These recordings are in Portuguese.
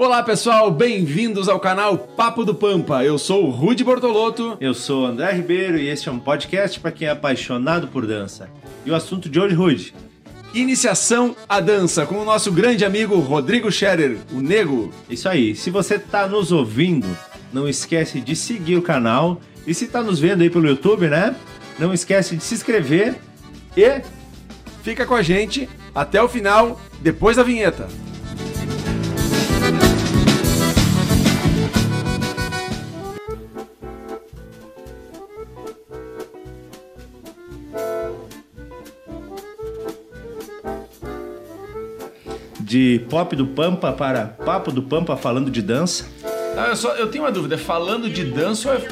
Olá pessoal, bem-vindos ao canal Papo do Pampa. Eu sou o Rude Bortolotto. Eu sou o André Ribeiro e este é um podcast para quem é apaixonado por dança. E o assunto de hoje, Rude? Iniciação à dança com o nosso grande amigo Rodrigo Scherer, o Nego. Isso aí, se você está nos ouvindo, não esquece de seguir o canal. E se está nos vendo aí pelo YouTube, né? Não esquece de se inscrever e fica com a gente até o final, depois da vinheta. De pop do Pampa para papo do Pampa falando de dança. Ah, eu, só, eu tenho uma dúvida, falando de dança ou é...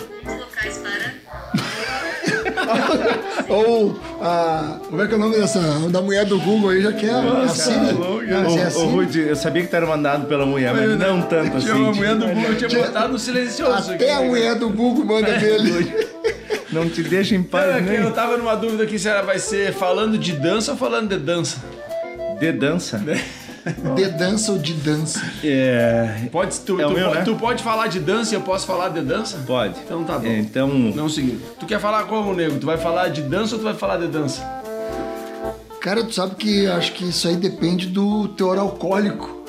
ou a. Como é que é o nome dessa? Da mulher do Google aí já quer é Nossa, assim. Ô, assim. Rudy, eu sabia que tu era mandado pela mulher, mas, mas não tanto assim. A mulher do Google eu tinha botado no silencioso. Até aqui, a mulher do Google manda é, dele. Não te deixa em paz, é, né? Eu tava numa dúvida aqui se ela vai ser falando de dança ou falando de dança. De dança? De dança ou de dança? É. Pode, tu, é tu, meu, pode, né? tu pode falar de dança e eu posso falar de dança? Pode. Então tá bom. É, então. Não é o seguinte. Tu quer falar como, nego? Tu vai falar de dança ou tu vai falar de dança? Cara, tu sabe que acho que isso aí depende do teor alcoólico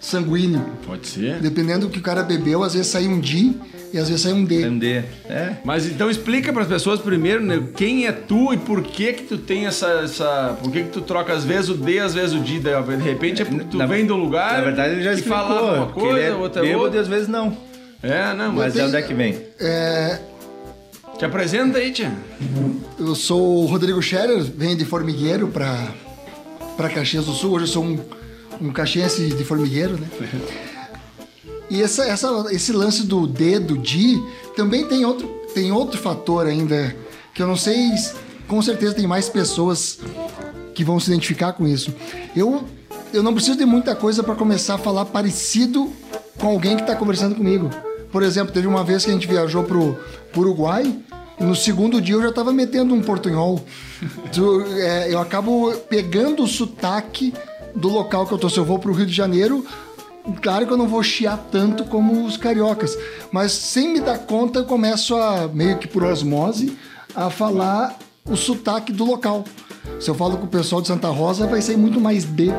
sanguíneo. Pode ser. Dependendo do que o cara bebeu, às vezes sai um D e às vezes sai um D. Um D, é. Mas então explica para as pessoas primeiro, né, quem é tu e por que que tu tem essa, essa por que que tu troca às vezes o D, às vezes o D, de repente é porque tu na, vem do lugar Na verdade ele já e fala uma coisa, é outra bêbado outra. e às vezes não. É, não, mas, mas é onde é que vem? É... Te apresenta aí, tia. Eu sou o Rodrigo Scherer, venho de Formigueiro para para Caxias do Sul. Hoje eu sou um, um caxiense de Formigueiro, né? E essa, essa, esse lance do D, do D, também tem outro, tem outro fator ainda, que eu não sei, com certeza tem mais pessoas que vão se identificar com isso. Eu, eu não preciso de muita coisa para começar a falar parecido com alguém que está conversando comigo. Por exemplo, teve uma vez que a gente viajou pro, pro Uruguai, no segundo dia eu já estava metendo um portunhol. é, eu acabo pegando o sotaque do local que eu tô. Se eu vou pro Rio de Janeiro, Claro que eu não vou chiar tanto como os cariocas, mas sem me dar conta eu começo a, meio que por osmose, a falar o sotaque do local. Se eu falo com o pessoal de Santa Rosa, vai sair muito mais D.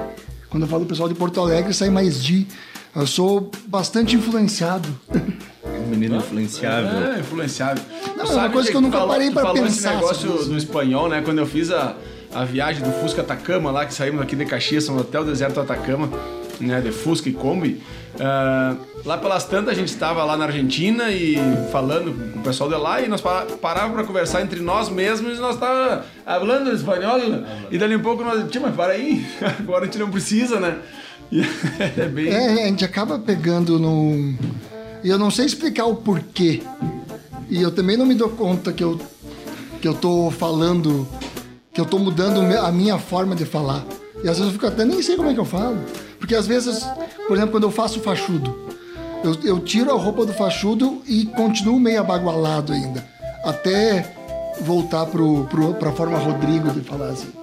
Quando eu falo com o pessoal de Porto Alegre, sai mais D. Eu sou bastante influenciado. menino influenciável. É, influenciável. Não, é uma coisa que eu nunca falou, parei para pensar. esse negócio do espanhol, né? Quando eu fiz a, a viagem do Fusca Atacama lá, que saímos aqui de Caxias, no Hotel Deserto Atacama né, de Fusca e Kombi. Uh, lá pelas tantas a gente estava lá na Argentina e falando com o pessoal de lá e nós parávamos para conversar entre nós mesmos e nós estávamos falando espanhol e dali um pouco nós, tia, mas para aí, agora a gente não precisa, né? é, bem... é, a gente acaba pegando no... E eu não sei explicar o porquê. E eu também não me dou conta que eu, que eu tô falando, que eu tô mudando a minha forma de falar. E às vezes eu fico até nem sei como é que eu falo. Porque às vezes, por exemplo, quando eu faço fachudo, eu, eu tiro a roupa do fachudo e continuo meio abagualado ainda. Até voltar pro, pra forma Rodrigo de falar assim.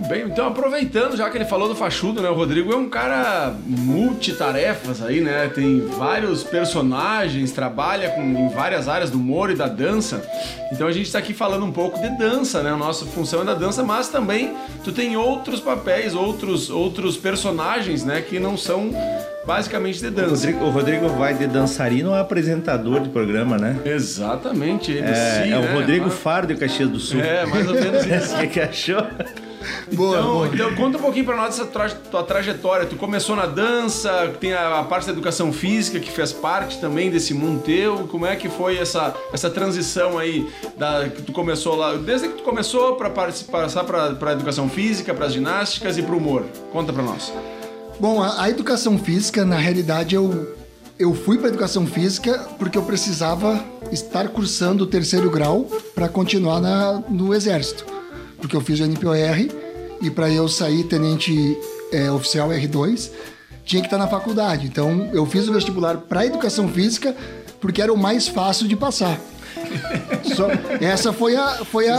Muito bem, então aproveitando já que ele falou do fachudo, né? O Rodrigo é um cara multitarefas aí, né? Tem vários personagens, trabalha com, em várias áreas do humor e da dança. Então a gente está aqui falando um pouco de dança, né? A nossa função é da dança, mas também tu tem outros papéis, outros, outros personagens, né? Que não são basicamente de dança. O Rodrigo, o Rodrigo vai de dançarino a apresentador de programa, né? Exatamente. Ele é, sim, é o né? Rodrigo mas... Faro de Caxias do Sul. É, mais ou menos isso. O que achou? Boa, então, boa. então conta um pouquinho para nós essa tra tua trajetória. Tu começou na dança, tem a, a, parte da educação física que fez parte também desse mundo teu. Como é que foi essa, essa transição aí da, que tu começou lá, desde que tu começou para passar para educação física, para as ginásticas e para o humor? Conta para nós. Bom, a, a educação física, na realidade, eu eu fui para educação física porque eu precisava estar cursando o terceiro grau para continuar na, no exército porque eu fiz o NPOR e para eu sair tenente é, oficial R2 tinha que estar na faculdade. Então eu fiz o vestibular para educação física porque era o mais fácil de passar. Só, essa foi a foi a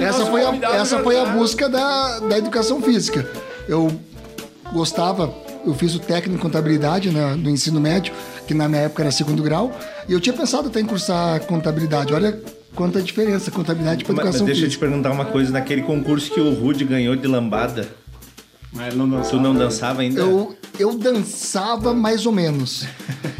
essa foi a essa foi a busca da, da educação física. Eu gostava eu fiz o técnico em contabilidade né, no ensino médio, que na minha época era segundo grau, e eu tinha pensado até em cursar contabilidade. Olha quanta diferença contabilidade para Mas educação deixa eu te física. perguntar uma coisa. Naquele concurso que o Rude ganhou de lambada, Mas não dançava. tu não dançava ainda? Eu, eu dançava mais ou menos.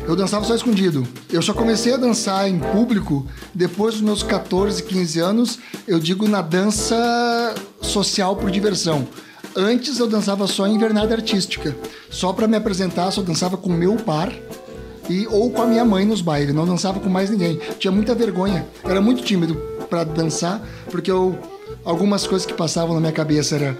Eu dançava só escondido. Eu só comecei a dançar em público depois dos meus 14, 15 anos. Eu digo na dança social por diversão. Antes eu dançava só em invernada artística. Só para me apresentar, só dançava com meu par e ou com a minha mãe nos bailes. Não dançava com mais ninguém. Tinha muita vergonha. Era muito tímido para dançar, porque eu algumas coisas que passavam na minha cabeça era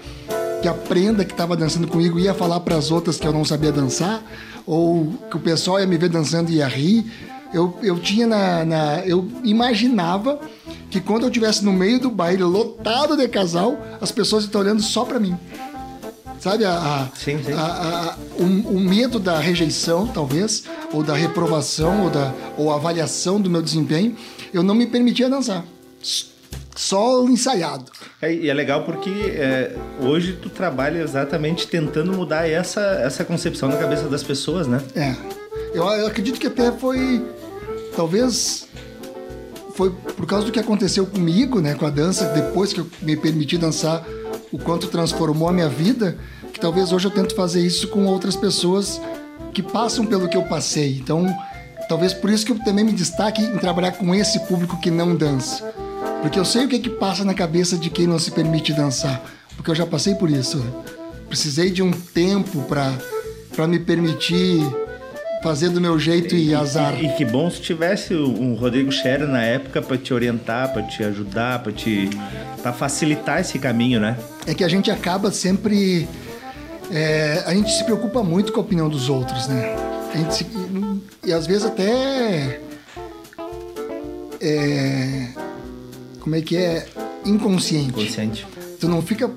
que a prenda que estava dançando comigo ia falar para as outras que eu não sabia dançar, ou que o pessoal ia me ver dançando e ia rir. Eu, eu tinha na, na- Eu imaginava que quando eu estivesse no meio do baile lotado de casal, as pessoas estão olhando só para mim. Sabe, a, a- Sim, sim. a- o, o medo da rejeição, talvez, ou da reprovação, ou da ou avaliação do meu desempenho, eu não me permitia dançar. Só ensaiado. É, e é legal porque é, hoje tu trabalha exatamente tentando mudar essa, essa concepção na cabeça das pessoas, né? É. Eu, eu acredito que até foi. Talvez. Foi por causa do que aconteceu comigo, né? Com a dança, depois que eu me permiti dançar, o quanto transformou a minha vida, que talvez hoje eu tento fazer isso com outras pessoas que passam pelo que eu passei. Então, talvez por isso que eu também me destaque em trabalhar com esse público que não dança. Porque eu sei o que, que passa na cabeça de quem não se permite dançar. Porque eu já passei por isso. Precisei de um tempo para me permitir fazer do meu jeito e, azar. E, que bom se tivesse um Rodrigo Scherer na época pra te orientar, pra te ajudar, pra te para facilitar esse caminho, né? É que a gente acaba sempre. é, a gente se preocupa muito com a opinião dos outros, né? A gente se- e, e às vezes até. é, como é que é? Inconsciente. Consciente. Tu não fica.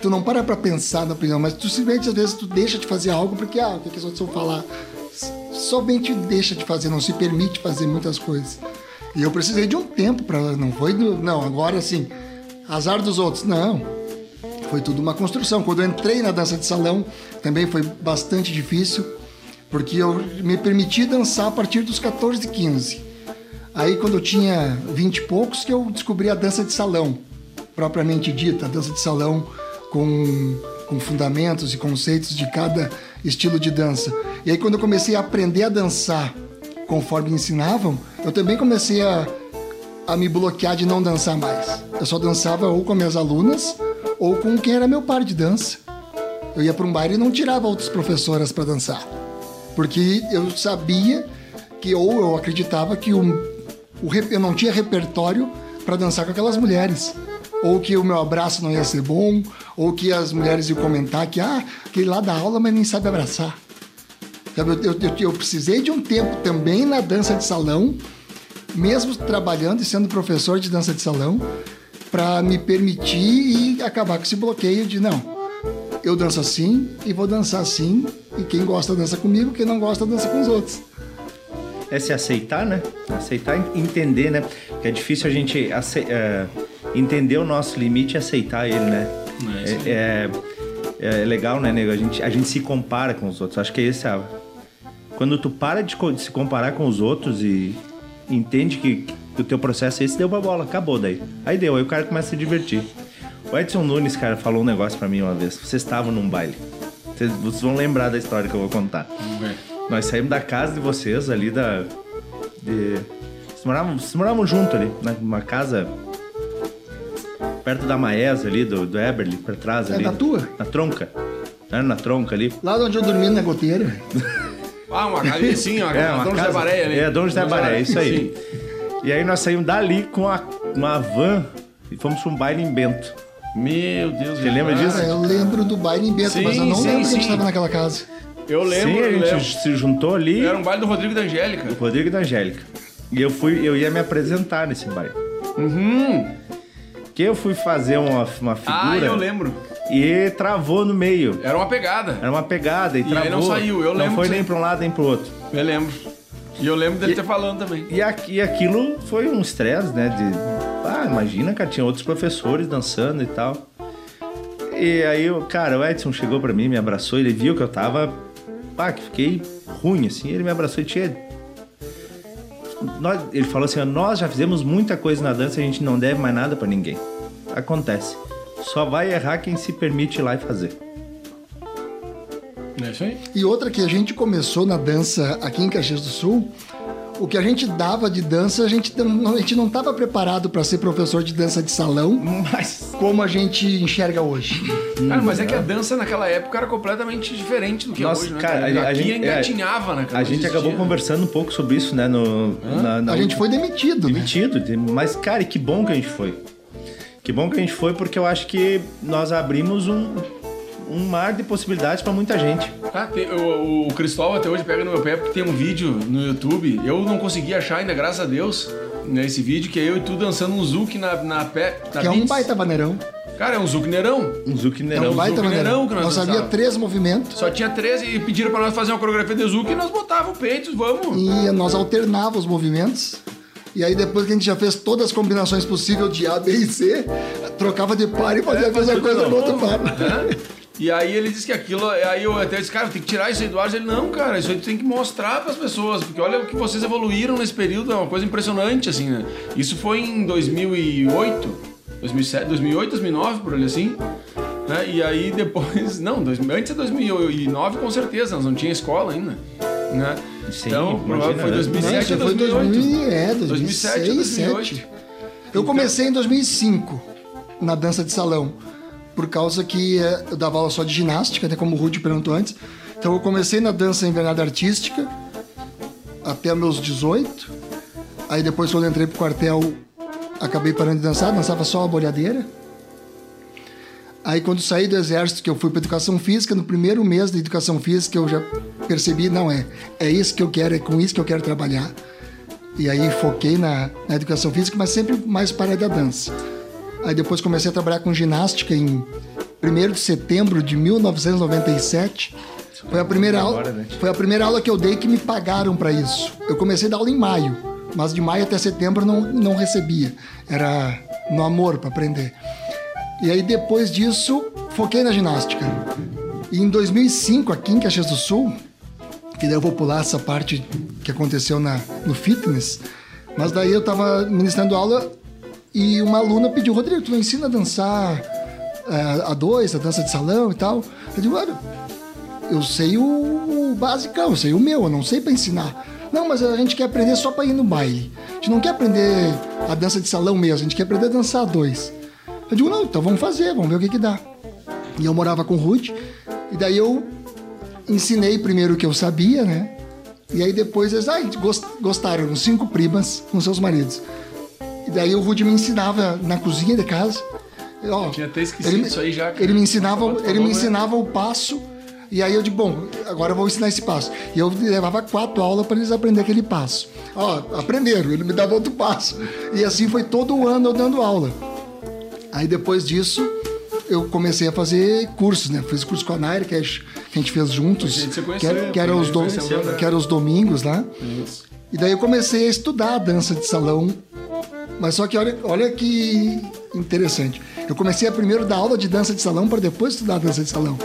Tu não para pra pensar na opinião, mas tu simplesmente às vezes tu deixa de fazer algo porque, ah, o que, que os outros vão falar? Somente deixa de fazer, não se permite fazer muitas coisas. E eu precisei de um tempo pra. Não foi do. Não, agora assim. Azar dos outros. Não. Foi tudo uma construção. Quando eu entrei na dança de salão, também foi bastante difícil, porque eu me permiti dançar a partir dos 14 e 15. Aí, quando eu tinha 20 e poucos, que eu descobri a dança de salão, propriamente dita, a dança de salão com, com fundamentos e conceitos de cada estilo de dança. E aí, quando eu comecei a aprender a dançar conforme ensinavam, eu também comecei a, a me bloquear de não dançar mais. Eu só dançava ou com minhas alunas ou com quem era meu par de dança. Eu ia para um baile e não tirava outras professoras para dançar. Porque eu sabia que, ou eu acreditava que o, o eu não tinha repertório para dançar com aquelas mulheres. Ou que o meu abraço não ia ser bom, ou que as mulheres iam comentar que, ah, aquele lá da aula, mas nem sabe abraçar. Eu, eu, eu- precisei de um tempo também na dança de salão, mesmo trabalhando e sendo professor de dança de salão, para me permitir e acabar com esse bloqueio de não, eu danço assim e vou dançar assim, e quem gosta dança comigo, quem não gosta dança com os outros. É se aceitar, né? Aceitar e entender, né? Que é difícil a gente ace- é, entender o nosso limite e aceitar ele, né? É. É, é- é legal, né, nego? A gente, a gente se compara com os outros. Acho que é esse a... Quando tu para de, de se comparar com os outros e entende que, que o teu processo é esse, deu pra bola. Acabou daí. Aí deu, aí o cara começa a se divertir. O Edson Nunes, cara, falou um negócio pra mim uma vez. Vocês estavam num baile. Vocês, vocês vão lembrar da história que eu vou contar. Vamos ver. Nós saímos da casa de vocês ali da. De... Vocês moravam, vocês moravam junto ali, né? numa casa perto da Maesa ali, do, do Eberly, pra trás É ali. da tua? Na tronca. Era na tronca ali. Lá onde eu dormi na goteira. Ah, uma casa sim, ó. É, uma Dom José casa- Baré ali. É, Dom José Baré, isso aí. Sim. E aí nós saímos dali com a, uma van e fomos pra um baile em Bento. Meu Deus. Você lembra cara. disso? Eu lembro do baile em Bento, Sim, mas eu não sim, lembro que a gente sim. estava naquela casa. Eu lembro, Sim, a gente lembro. se juntou ali. Era um baile do Rodrigo e da Angélica. O Rodrigo e da Angélica. E eu fui, eu ia me apresentar nesse baile. Uhum. Que eu fui fazer uma, uma Ah, figura eu lembro. e travou no meio. Era uma pegada. Era uma pegada e, E travou. não saiu, eu Não lembro foi que nem pra um lado nem pro outro. Eu lembro. E eu lembro dele ter falando também. E, aqui, e aquilo foi um estresse, né? De, ah, imagina, cara, tinha outros professores dançando e tal. E aí, o cara, o Edson chegou pra mim, me abraçou, ele viu que eu tava pá, que fiquei ruim, assim. Ele me abraçou e tinha. Nós, ele falou assim: nós já fizemos muita coisa na dança, a gente não deve mais nada pra ninguém. Acontece. Só vai errar quem se permite ir lá e fazer. É isso aí. E outra que a gente começou na dança aqui em Caxias do Sul, o que a gente dava de dança, a gente não, a gente não estava preparado para ser professor de dança de salão Mas. como a gente enxerga hoje. Cara, mas é que a dança naquela época era completamente diferente do que Nossa, é hoje, né? cara, cara? a- a Aqui gente- engatinhava, né? cara? A gente acabou conversando um pouco sobre isso, né? No, na, na- A gente foi demitido, né? demitido. de- Mas, cara, e que bom que a gente foi. Que bom que a gente foi, porque eu acho que nós abrimos um, um mar de possibilidades pra muita gente. Tá, tem- o, o Cristóvão até hoje pega no meu pé porque tem um vídeo no YouTube. Eu não consegui achar ainda, graças a Deus, né, esse vídeo, que é eu e tu dançando um zouk na, na pé. Na Que é um baita maneirão. Cara, é um zouk neirão. Um É zucchineirão. um baita Zuc maneirão. Mineirão que nós Nós sabia dançava. três movimentos Só tinha 13 e pediram pra nós fazer uma coreografia de zouk e nós botava o peito, vamos. e nós alternava os movimentos. E aí depois que a gente já fez todas as combinações possíveis de A, B e C, trocava de par e fazia a mesma coisa no outro par. né? E aí ele disse que aquilo. Aí eu até disse, cara, tem que tirar isso aí do ar. Ele, não, cara, isso aí tu tem que mostrar pras pessoas, porque olha o que vocês evoluíram nesse período, é uma coisa impressionante, assim, né? Isso foi em 2008, 2007, 2008, 2009, por ali assim. Né? E aí depois. Não, dois, antes de 2009, com certeza, nós não tinha escola ainda. Né? Sim, então, provavelmente foi imagina, né? 2007 Não, foi 2008. 2000, é, 2007 ou 2006, 2008. Eu comecei em 2005 na dança de salão, por causa que eh, eu dava aula só de ginástica, né, como o Rudy perguntou antes. Então eu comecei na dança invernada artística até meus 18. Aí depois quando entrei pro quartel, acabei parando de dançar, dançava só a bolhadeira. Aí quando saí do exército, que eu fui para educação física, no primeiro mês da educação física eu já percebi, não é, é isso que eu quero, é com isso que eu quero trabalhar. E aí foquei na, na educação física, mas sempre mais para a da dança. Aí depois comecei a trabalhar com ginástica em 1 de setembro de 1997. Foi a primeira aula, né? foi a primeira aula que eu dei que me pagaram para isso. Eu comecei a dar aula em maio, mas de maio até setembro não, não recebia. Era no amor para aprender. E aí depois disso, foquei na ginástica. E em 2005, aqui em Caxias do Sul, que daí eu vou pular essa parte que aconteceu na, no fitness, mas daí eu tava ministrando aula e uma aluna pediu, Rodrigo, tu não ensina a dançar eh, a dois, a dança de salão e tal? Eu digo, olha, eu sei o, o basicão, eu sei o meu, eu não sei para ensinar. Não, mas a gente quer aprender só para ir no baile. A gente não quer aprender a dança de salão mesmo, a gente quer aprender a dançar a dois. Eu digo, não, então vamos fazer, vamos ver o que que dá. E eu morava com o Ruth, e daí eu ensinei primeiro o que eu sabia, né? E aí depois eles ah, gost- gostaram, cinco primas com seus maridos. E daí o Rudy me ensinava na cozinha de casa. Ó, Tinha até esquecido ele isso aí já. Ele me ensinava, Falou, ele me né? ensinava o passo. E aí eu digo, bom, agora eu vou ensinar esse passo. E eu levava quatro aulas para eles aprenderem aquele passo. Ó, aprenderam, ele me dava outro passo. E assim foi todo ano eu dando aula. Aí depois disso, eu comecei a fazer cursos, né? Fiz curso com a Nair, que a gente que a gente fez juntos. Gente se que conheceu, era, que era os, conheceu, né? que era os domingos lá. Isso. E daí eu comecei a estudar a dança de salão. Mas só que olha, olha que interessante. Eu comecei a primeiro dar aula de dança de salão para depois estudar a dança de salão.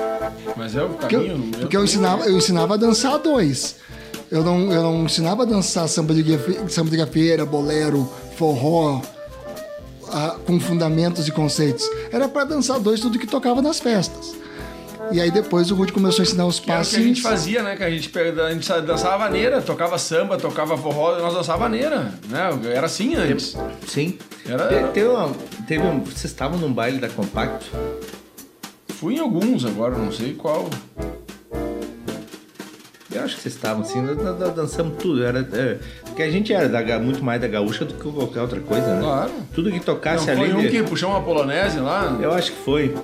Mas é o Porque eu, caminho. porque eu ensinava, eu ensinava a dançar a dois. Eu não, eu não ensinava a dançar samba de, samba de gafeira, bolero, forró, ah, com fundamentos e conceitos. Era para dançar a dois tudo que tocava nas festas. E aí depois o Rudy começou a ensinar os Que passos. que a gente fazia, né? Que a gente, a gente dançava vaneira, tocava samba, tocava forró, nós dançava vaneira, né? Era assim antes. Sim. Era- Te- Teve, uma- teve um, vocês estavam num baile da Compacto? Fui em alguns agora, não sei qual. Eu acho que vocês estavam assim, nós, nós- nós dançamos tudo. Era, é, porque a gente era da muito mais da gaúcha do que qualquer outra coisa, né? Claro. Tudo que Não, tocasse foi ali. um de- que puxou uma polonese lá. Eu acho que foi.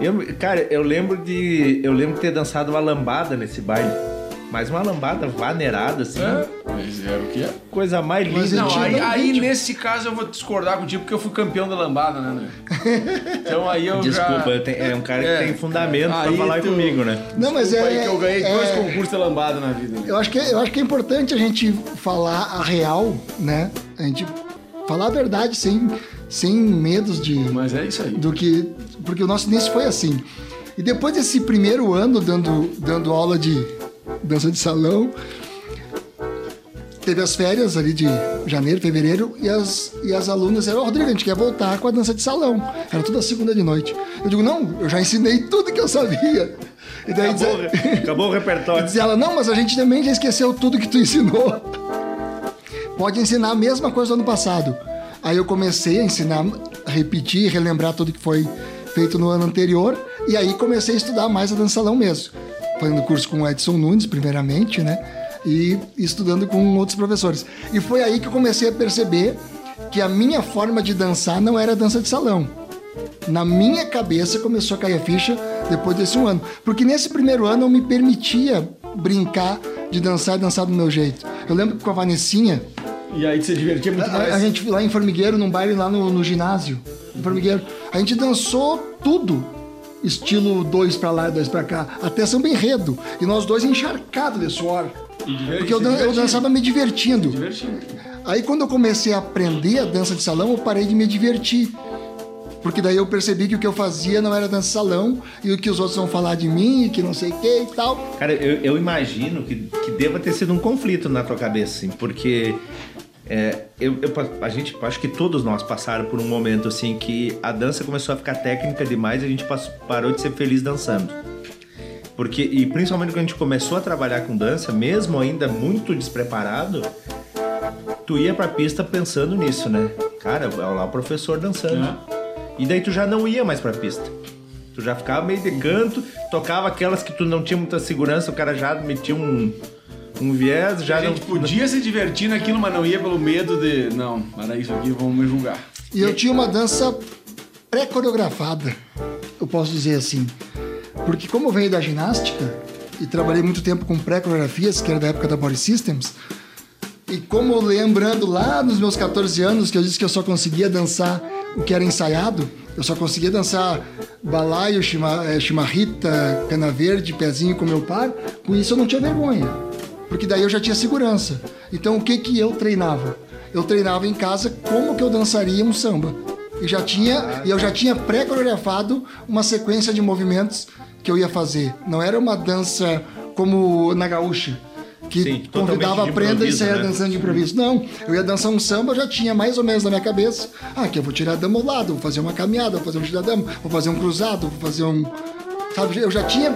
Eu, cara, eu lembro de. Eu lembro de ter dançado uma lambada nesse baile. Mas uma lambada vaneirada, assim. É, mas era o que é. Coisa mais linda. Mas Não, tinha aí, aí nesse caso eu vou discordar contigo porque eu fui campeão da lambada, né? né? Então aí eu Desculpa, já... é um cara É. que tem fundamento pra falar tu- comigo, né? Não, mas Desculpa é, aí que eu ganhei é- dois concursos de lambada na vida. né? Eu acho, que, é- eu acho que é importante a gente falar a real, né? A gente falar a verdade sem, sem medos de, Mas é isso aí. do que. Porque o nosso início foi assim. E depois desse primeiro ano dando, dando aula de, dança de salão. Teve as férias ali de janeiro, fevereiro, e as, e as alunas disseram, oh, Rodrigo, a gente quer voltar com a dança de salão. Era toda segunda de noite. Eu digo, não, eu já ensinei tudo que eu sabia. E daí acabou, dizia, acabou o repertório. E dizia ela, não, mas a gente também já esqueceu tudo que tu ensinou. Pode ensinar a mesma coisa do ano passado. Aí eu comecei a ensinar, a repetir, relembrar tudo que foi feito no ano anterior. E aí comecei a estudar mais a dança salão mesmo. Fazendo curso com o Edson Nunes, primeiramente, né? E estudando com outros professores. E foi aí que eu comecei a perceber que a minha forma de dançar não era dança de salão. Na minha cabeça começou a cair a ficha depois desse um ano. Porque nesse primeiro ano eu me permitia brincar de dançar e dançar do meu jeito. Eu lembro que com a Vanessinha. E aí você divertia muito mais. A, a gente lá em Formigueiro, num baile lá no, no ginásio. Em Formigueiro. A gente dançou tudo estilo dois para lá e dois para cá, até samba enredo. E nós dois encharcados de suor. Porque eu, dan eu, dançava me divertindo. divertindo. Aí quando eu comecei a aprender a dança de salão, eu parei de me divertir. Porque daí eu percebi que o que eu fazia não era dança de salão e o que os outros vão falar de mim, e que não sei o que e tal. Cara, eu, eu imagino que, que deva ter sido um conflito na tua cabeça, assim, porque é, eu, eu, a gente, acho que todos nós passaram por um momento assim que a dança começou a ficar técnica demais e a gente passou, parou de ser feliz dançando. Porque, e principalmente quando a gente começou a trabalhar com dança, mesmo ainda muito despreparado, tu ia pra pista pensando nisso, né? Cara, olha lá o professor dançando. É. E daí tu já não ia mais pra pista. Tu já ficava meio de canto, tocava aquelas que tu não tinha muita segurança, o cara já metia um um viés, já a gente não... podia se divertir naquilo, mas não ia pelo medo de. Não, era isso aqui, vão me julgar. E eu tinha uma dança pré-coreografada, eu posso dizer assim. Porque como eu venho da ginástica e trabalhei muito tempo com pré-coreografias, que era da época da Body Systems, e como lembrando lá nos meus 14 anos que eu disse que eu só conseguia dançar o que era ensaiado, eu só conseguia dançar balaio, chimarrita, eh, cana verde, pezinho com meu par, com isso eu não tinha vergonha porque daí eu já tinha segurança. Então o que que eu treinava? Eu treinava em casa como que eu dançaria um samba. E já tinha, eu já tinha pré-coreografado uma sequência de movimentos que eu ia fazer. Não era uma dança como na gaúcha, que Sim, convidava a prenda e saía né? dançando de improviso. Não, eu ia dançar um samba, eu já tinha mais ou menos na minha cabeça. Ah, que eu vou tirar a dama ao lado, vou fazer uma caminhada, vou fazer um tiradama, vou fazer um cruzado, vou fazer um. Sabe, eu já tinha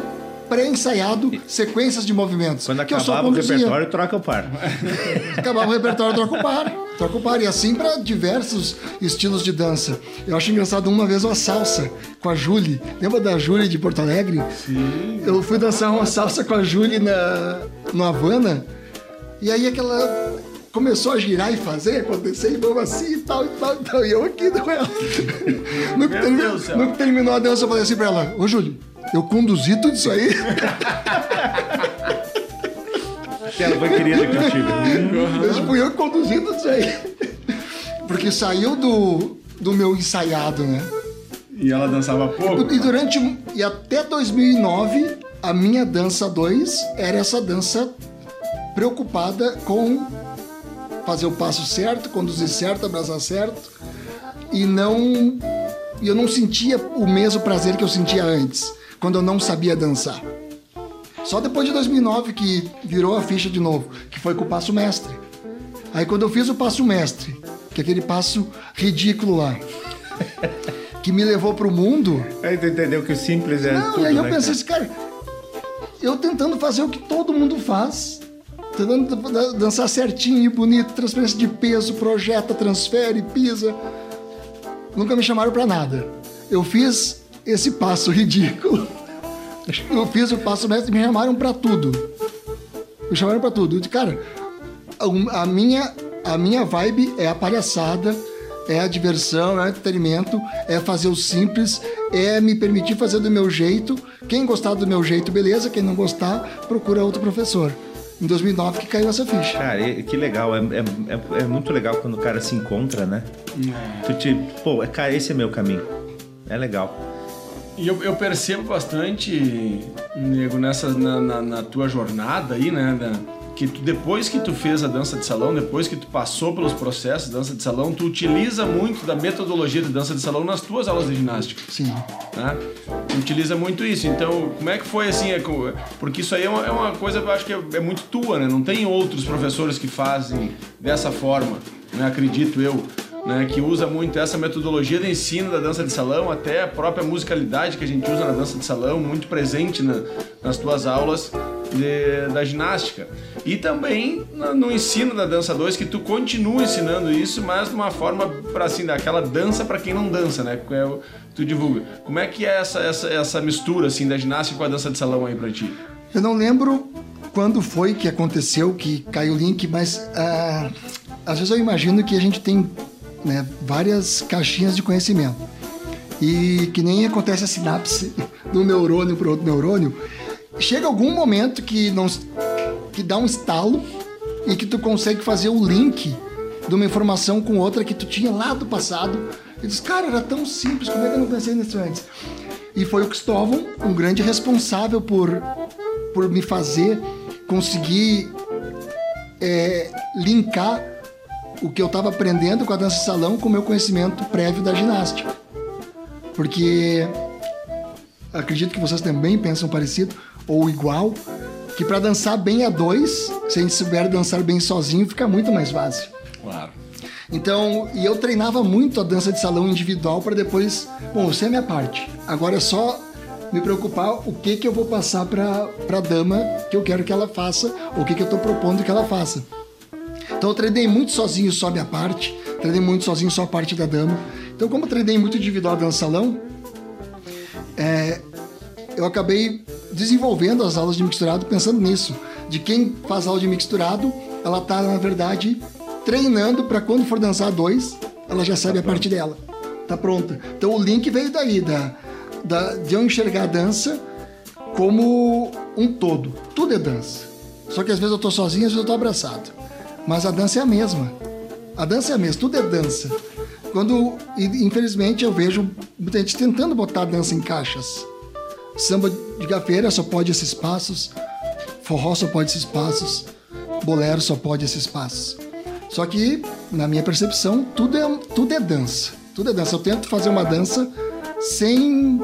pré-ensaiado sequências de movimentos. Quando que acabava o repertório, troca o par. acabava o repertório, troca o par. Troca o par. E assim para diversos estilos de dança. Eu acho engraçado uma vez uma salsa com a Julie. Lembra da Julie de Porto Alegre? Sim. Eu fui dançar uma salsa com a Julie na, no Havana. E aí aquela começou a girar e fazer, acontecer e vamos assim e tal e tal e tal. E eu aqui com ela. no, que terminou, no que terminou a dança, eu falei assim pra ela: Ô, Júlio, eu conduzi tudo isso aí. Ela foi querida contigo. Uhum. Fui eu que conduzi tudo isso aí. Porque saiu do, do meu ensaiado, né? E ela dançava pouco? E durante. E até 2009, a minha dança 2 era essa dança preocupada com fazer o passo certo, conduzir certo, abraçar certo. E não. E eu não sentia o mesmo prazer que eu sentia antes quando eu não sabia dançar. Só depois de 2009 que virou a ficha de novo, que foi com o passo mestre. Aí quando eu fiz o passo mestre, que é aquele passo ridículo lá, que me levou pro mundo. Aí tu entendeu que o simples é. Não, tudo, e aí eu né, pensei assim, cara, eu tentando fazer o que todo mundo faz, tentando dançar certinho e bonito, transferência de peso, projeta, transfere, pisa. Nunca me chamaram para nada. Eu fiz esse passo ridículo. Eu fiz o passo mestre e me chamaram para tudo. Me chamaram para tudo. Eu disse, cara, a minha, a minha vibe é a palhaçada, é a diversão, é o entretenimento, é fazer o simples, é me permitir fazer do meu jeito. Quem gostar do meu jeito, beleza. Quem não gostar, procura outro professor. Em 2009 que caiu essa ficha. Cara, que legal. É, é, é, é muito legal quando o cara se encontra, né? É. Tu te... Pô, cara, esse é meu caminho. É legal. E eu, eu, percebo bastante, nego, nessa, na, na, na, tua jornada aí, né? Da, que tu, depois que tu fez a dança de salão, depois que tu passou pelos processos de dança de salão, tu utiliza muito da metodologia de dança de salão nas tuas aulas de ginástica. Sim. Né? Tu utiliza muito isso. Então, como é que foi assim? É Porque isso aí é uma, é uma coisa que eu acho que é, é muito tua, né? Não tem outros professores que fazem dessa forma, né? Acredito eu. Né, que usa muito essa metodologia de ensino da dança de salão, até a própria musicalidade que a gente usa na dança de salão, muito presente na- nas tuas aulas de- da ginástica. E também na- no ensino da dança 2, que tu continua ensinando isso, mas de uma forma para assim, daquela dança para quem não dança, né? Que é tu divulga. Como é que é essa, essa, essa mistura assim da ginástica com a dança de salão aí para ti? Eu não lembro quando foi que aconteceu, que caiu o link, mas ah, às vezes eu imagino que a gente tem né, várias caixinhas de conhecimento. E que nem acontece a sinapse um neurônio para outro neurônio, chega algum momento que, não, que dá um estalo e que tu consegue fazer o link de uma informação com outra que tu tinha lá do passado. E diz, cara, era tão simples, como é que eu não pensei nisso antes? E foi o Cristóvão, um grande responsável por, por me fazer conseguir é, linkar o que eu estava aprendendo com a dança de salão com o meu conhecimento prévio da ginástica. Porque acredito que vocês também pensam parecido ou igual, que para dançar bem a dois, se a gente souber dançar bem sozinho, fica muito mais fácil. Claro. Então, e eu treinava muito a dança de salão individual para depois, bom, isso é minha parte. Agora é só me preocupar o que que eu vou passar para para dama que eu quero que ela faça, ou o que que eu estou propondo que ela faça. Então eu treinei muito sozinho só a minha parte, treinei muito sozinho só a parte da dama. Então como eu treinei muito individual dança salão, é, eu acabei desenvolvendo as aulas de mixturado pensando nisso. De quem faz aula de mixturado, ela tá na verdade treinando para quando for dançar dois, ela já sabe a parte dela. Tá pronta. Então o link veio daí, da, da, de eu enxergar a dança como um todo. Tudo é dança. Só que às vezes eu tô sozinho, às vezes eu tô abraçado. Mas a dança é a mesma. A dança é a mesma, tudo é dança. Quando, infelizmente, eu vejo muita gente tentando botar a dança em caixas. Samba de gafeira só pode esses passos, forró só pode esses passos, bolero só pode esses passos. Só que, na minha percepção, tudo é, tudo é dança. Tudo é dança. Eu tento fazer uma dança sem.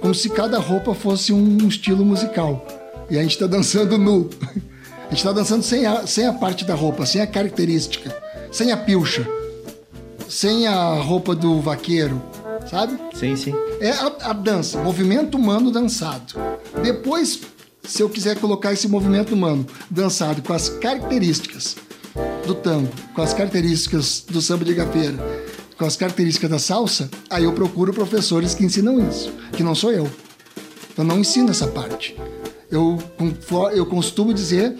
como se cada roupa fosse um estilo musical. E a gente está dançando nu. A gente está dançando sem a, sem a parte da roupa, sem a característica, sem a pilcha, sem a roupa do vaqueiro, sabe? Sim, sim. É a, a dança, movimento humano dançado. Depois, se eu quiser colocar esse movimento humano dançado com as características do tango, com as características do samba de gafeira, com as características da salsa, aí eu procuro professores que ensinam isso, que não sou eu. Eu não ensino essa parte. Eu, eu costumo dizer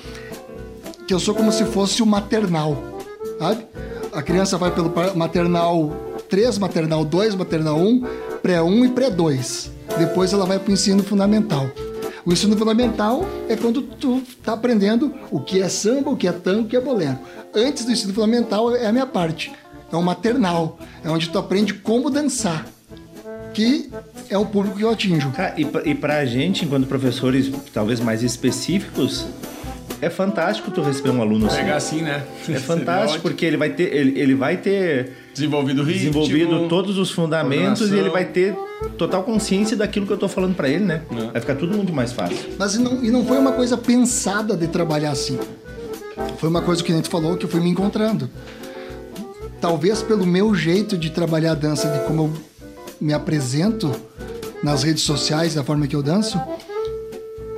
que eu sou como se fosse o maternal, sabe? A criança vai pelo maternal 3, maternal 2, maternal 1, pré-1 e pré-2. Depois ela vai para o ensino fundamental. O ensino fundamental é quando tu tá aprendendo o que é samba, o que é tango, o que é bolero. Antes do ensino fundamental é a minha parte. É o maternal. É onde tu aprende como dançar. Que é o público que eu atinjo. Cara, e, pra- e pra gente, enquanto professores talvez mais específicos, é fantástico tu receber um aluno assim. Pegar assim, né? É fantástico, porque ele vai ter, ele, ele vai ter Desenvolvido ritmo. desenvolvido todos os fundamentos e ele vai ter total consciência daquilo que eu tô falando pra ele, né? É. Vai ficar tudo muito mais fácil. Mas e não, e não foi uma coisa pensada de trabalhar assim. Foi uma coisa que a gente falou que eu fui me encontrando. Talvez pelo meu jeito de trabalhar a dança, de como eu me apresento nas redes sociais, da forma que eu danço,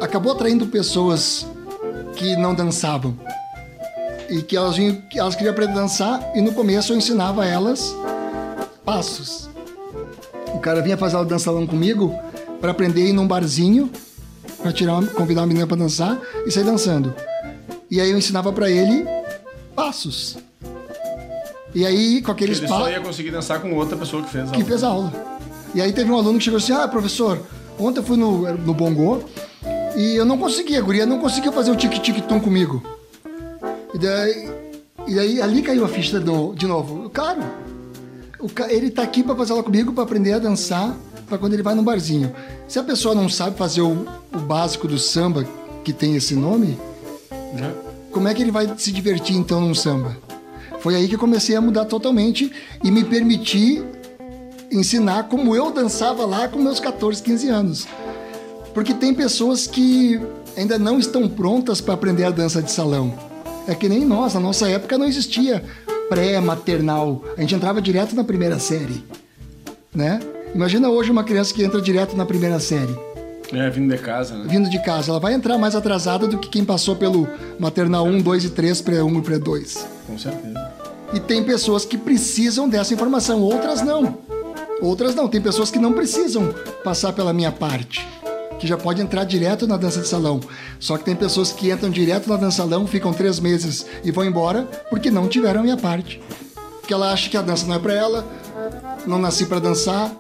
acabou atraindo pessoas que não dançavam. E que elas, vinham, que elas queriam aprender a dançar, e no começo eu ensinava elas passos. O cara vinha fazer aula de dança salão comigo para aprender a ir num barzinho, para tirar, uma- convidar uma menina para dançar e sair dançando. E aí eu ensinava para ele passos. E aí com aqueles Ele só ia conseguir dançar com outra pessoa que fez a que fez a aula. E aí teve um aluno que chegou assim: Ah, professor, ontem eu fui no, no Bongô e eu não conseguia, guria não conseguia fazer o tique-tique-tum comigo. E daí, e daí ali caiu a ficha do, de novo. Claro, o ele tá aqui para fazer aula comigo, para aprender a dançar, para quando ele vai no barzinho. Se a pessoa não sabe fazer o, o básico do samba, que tem esse nome, Né? como é que ele vai se divertir então num samba? Foi aí que comecei a mudar totalmente e me permitir ensinar como eu dançava lá com meus 14, 15 anos. Porque tem pessoas que ainda não estão prontas para aprender a dança de salão. É que nem nós, na nossa época não existia pré-maternal. A gente entrava direto na primeira série, né? Imagina hoje uma criança que entra direto na primeira série. É, vindo de casa, né? Vindo de casa. Ela vai entrar mais atrasada do que quem passou pelo maternal 1, 2 e 3, pré-1 e pré-2. Com certeza. E tem pessoas que precisam dessa informação, outras não. Outras não. Tem pessoas que não precisam passar pela minha parte, que já pode entrar direto na dança de salão. Só que tem pessoas que entram direto na dança de salão, ficam três meses e vão embora porque não tiveram a minha parte. Porque ela acha que a dança não é para ela, não nasci para dançar.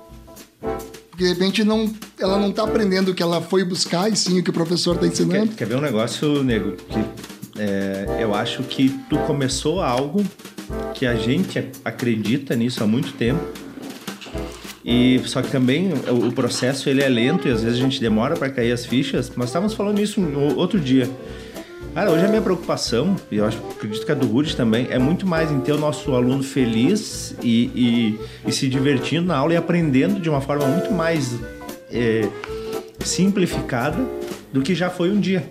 Porque de repente não, ela não tá aprendendo o que ela foi buscar e sim o que o professor está ensinando. Quer, quer ver um negócio, nego? Que é, eu acho que tu começou algo que a gente acredita nisso há muito tempo. E só que também o, o processo ele é lento e às vezes a gente demora para cair as fichas. Nós estávamos falando isso outro dia. Cara, hoje a minha preocupação, e eu acho, acredito que a do Rudy também, é muito mais em ter o nosso aluno feliz e, e, e se divertindo na aula e aprendendo de uma forma muito mais é, simplificada do que já foi um dia.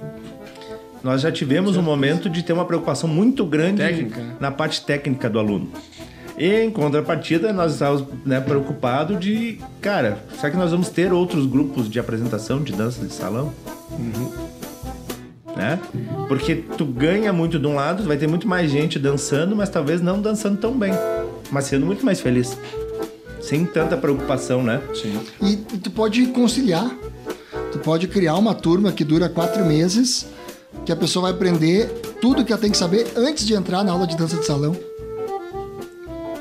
Nós já tivemos um momento de ter uma preocupação muito grande Técnica, né? na parte técnica do aluno. E em contrapartida, nós estávamos né, preocupados de, cara, será que nós vamos ter outros grupos de apresentação de dança de salão? Né? Porque tu ganha muito de um lado, vai ter muito mais gente dançando, mas talvez não dançando tão bem, mas sendo muito mais feliz. Sem tanta preocupação, né? Sim. E, tu pode conciliar. Tu pode criar uma turma que dura quatro meses, que a pessoa vai aprender tudo que ela tem que saber antes de entrar na aula de dança de salão.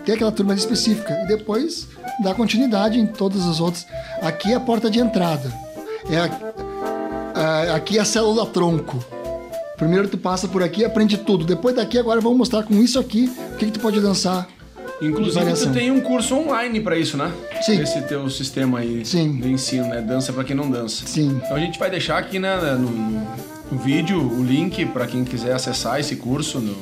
Tem aquela turma específica. E depois dá continuidade em todas as outras. Aqui é a porta de entrada. É a- aqui é a célula tronco. Primeiro tu passa por aqui e aprende tudo. Depois daqui, agora vamos mostrar com isso aqui o que, que tu pode dançar. Inclusive, tu tem um curso online pra isso, né? Sim. Esse teu sistema aí Sim. de ensino, né? Dança pra quem não dança. Sim. Então a gente vai deixar aqui né, no, no- vídeo o link pra quem quiser acessar esse curso no,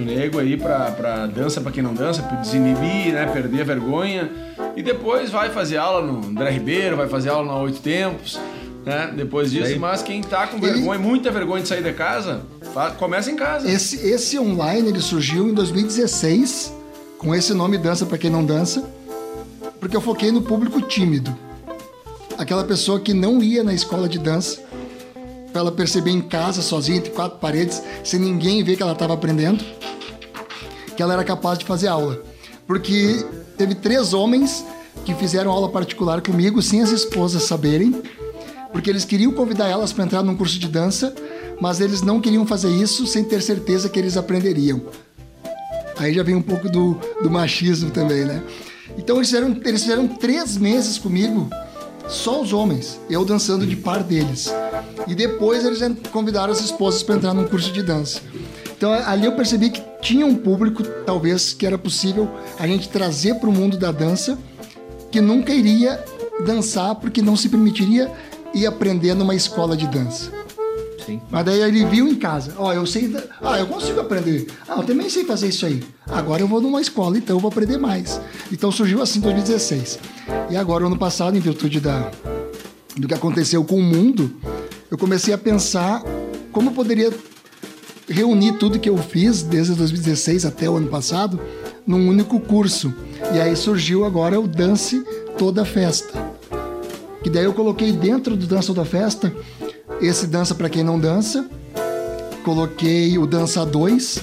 Nego aí pra, pra dança pra quem não dança, pra desinibir, né? Perder a vergonha. E depois vai fazer aula no André Ribeiro, vai fazer aula na Oito Tempos, né? Depois disso, mas quem tá com Ele- vergonha, muita vergonha de sair de casa, começa em casa. Esse, esse online ele surgiu em 2016 com esse nome Dança para quem não dança, porque eu foquei no público tímido. Aquela pessoa que não ia na escola de dança, para ela perceber em casa, sozinha, entre quatro paredes, sem ninguém ver que ela estava aprendendo, que ela era capaz de fazer aula. Porque teve três homens que fizeram aula particular comigo sem as esposas saberem, porque eles queriam convidar elas para entrar num curso de dança, mas eles não queriam fazer isso sem ter certeza que eles aprenderiam. Aí já vem um pouco do, do machismo também, né? Então eles fizeram, eles fizeram três meses comigo, só os homens, eu dançando de par deles. E depois eles convidaram as esposas para entrar num curso de dança. Então ali eu percebi que tinha um público, talvez, que era possível a gente trazer para o mundo da dança, que nunca iria dançar porque não se permitiria ir aprender numa escola de dança. Sim. Mas daí ele viu em casa, ó, eu sei, ah, eu consigo aprender. Ah, eu também sei fazer isso aí. Agora eu vou numa escola, então eu vou aprender mais. Então surgiu assim em 2016. E agora, ano passado, em virtude da, do que aconteceu com o mundo, eu comecei a pensar como eu poderia reunir tudo que eu fiz desde 2016 até o ano passado num único curso. E aí surgiu agora o Dance Toda Festa. Daí eu coloquei dentro do Dança Toda Festa esse Dança para quem não dança. Coloquei o Dança 2.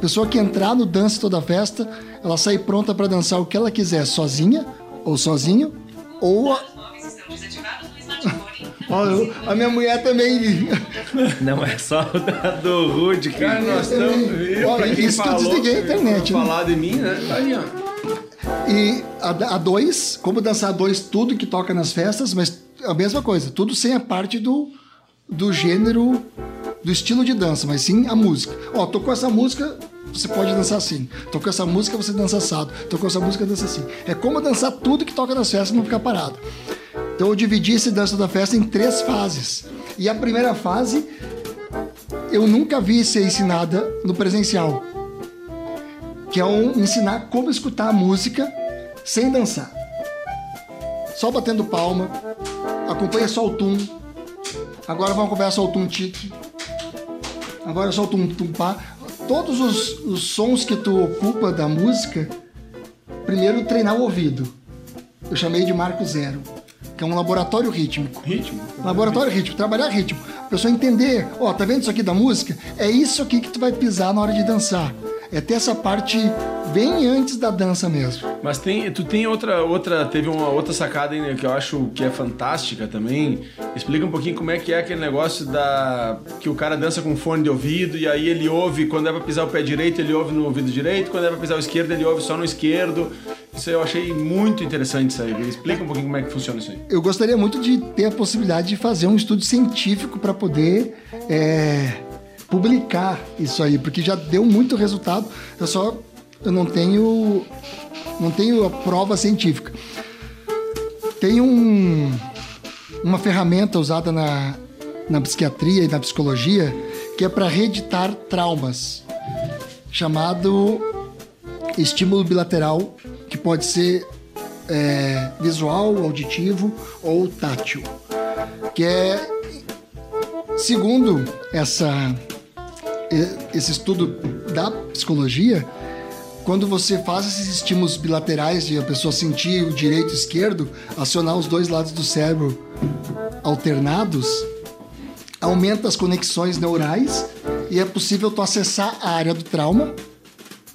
Pessoa que entrar no Dança Toda Festa, ela sai pronta para dançar o que ela quiser, sozinha ou sozinho, ou a, Os móveis estão desativados no smartphone. Ó, eu- a minha mulher também. Não é só o da do Rude, Cara, cara. nós estamos. Olha, isso que eu falou, desliguei a internet, né? Falar de mim, né? Tá aí, ó. E a, a dois, como dançar dois, tudo que toca nas festas, mas a mesma coisa, tudo sem a parte do, do gênero, do estilo de dança, mas sim a música. Ó, tocou essa música, você pode dançar assim. Tocou essa música, você dança assado. Tocou essa música, dança assim. É como dançar tudo que toca nas festas e não ficar parado. Então eu dividi esse dança da festa em três fases. E a primeira fase eu nunca vi ser ensinada no presencial. Que é um, ensinar como escutar a música sem dançar. Só batendo palma, acompanha só o tum. Agora vamos acompanhar só o tum tique. Agora só o tum tum pá. Todos os, os sons que tu ocupa da música, primeiro treinar o ouvido. Eu chamei de Marco Zero, que é um laboratório rítmico. Ritmo. Laboratório ritmo, trabalhar ritmo. A pessoa entender, ó, tá vendo isso aqui da música? É isso aqui que tu vai pisar na hora de dançar. É ter essa parte bem antes da dança mesmo. Mas tem, tu tem outra, outra, teve uma outra sacada aí, né, que eu acho que é fantástica também. Explica um pouquinho como é que é aquele negócio da que o cara dança com fone de ouvido e aí ele ouve quando é pra pisar o pé direito, ele ouve no ouvido direito, quando é pra pisar o esquerdo, ele ouve só no esquerdo. Isso eu achei muito interessante isso aí. Explica um pouquinho como é que funciona isso aí. Eu gostaria muito de ter a possibilidade de fazer um estudo científico para poder é, publicar isso aí, porque já deu muito resultado. Eu só eu não tenho não tenho a prova científica. Tem um, uma ferramenta usada na, na psiquiatria e na psicologia que é para reeditar traumas, chamado estímulo bilateral, que pode ser é, visual, auditivo ou tátil, que é segundo essa esse estudo da psicologia, quando você faz esses estímulos bilaterais de a pessoa sentir o direito e o esquerdo, acionar os dois lados do cérebro alternados, aumenta as conexões neurais e é possível tu acessar a área do trauma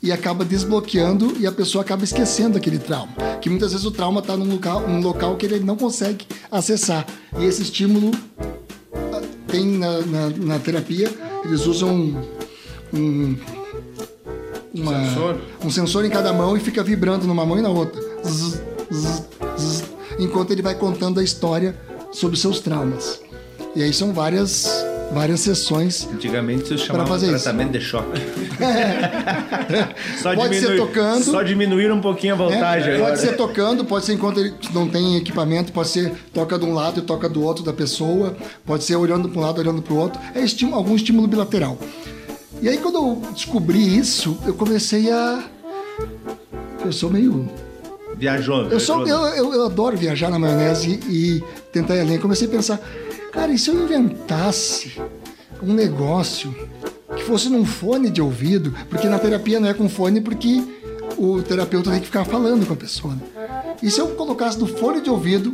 e acaba desbloqueando e a pessoa acaba esquecendo aquele trauma. Que muitas vezes o trauma está num local, num local que ele não consegue acessar. E esse estímulo ah, tem na, na, na terapia, eles usam um, uma- Sensor? um sensor em cada mão e fica vibrando numa mão e na outra. Zzz, zzz, zzz, enquanto ele vai contando a história sobre seus traumas. E aí são várias, várias sessões Antigamente isso chamava fazer de isso. tratamento de choque. só Pode ser tocando. Só diminuir um pouquinho a É, voltagem agora. pode ser tocando, pode ser enquanto ele não tem equipamento, pode ser toca de um lado e toca do outro da pessoa, pode ser olhando para um lado, olhando para o outro. É estímulo, algum estímulo bilateral. E aí quando eu descobri isso, eu comecei a. Eu sou meio. Viajou. Eu, sou, eu, eu, eu adoro viajar na maionese e tentar ir além. Comecei a pensar, cara, e se eu inventasse um negócio que fosse num fone de ouvido? Porque na terapia não é com fone, porque o terapeuta tem que ficar falando com a pessoa. né? E se eu colocasse no fone de ouvido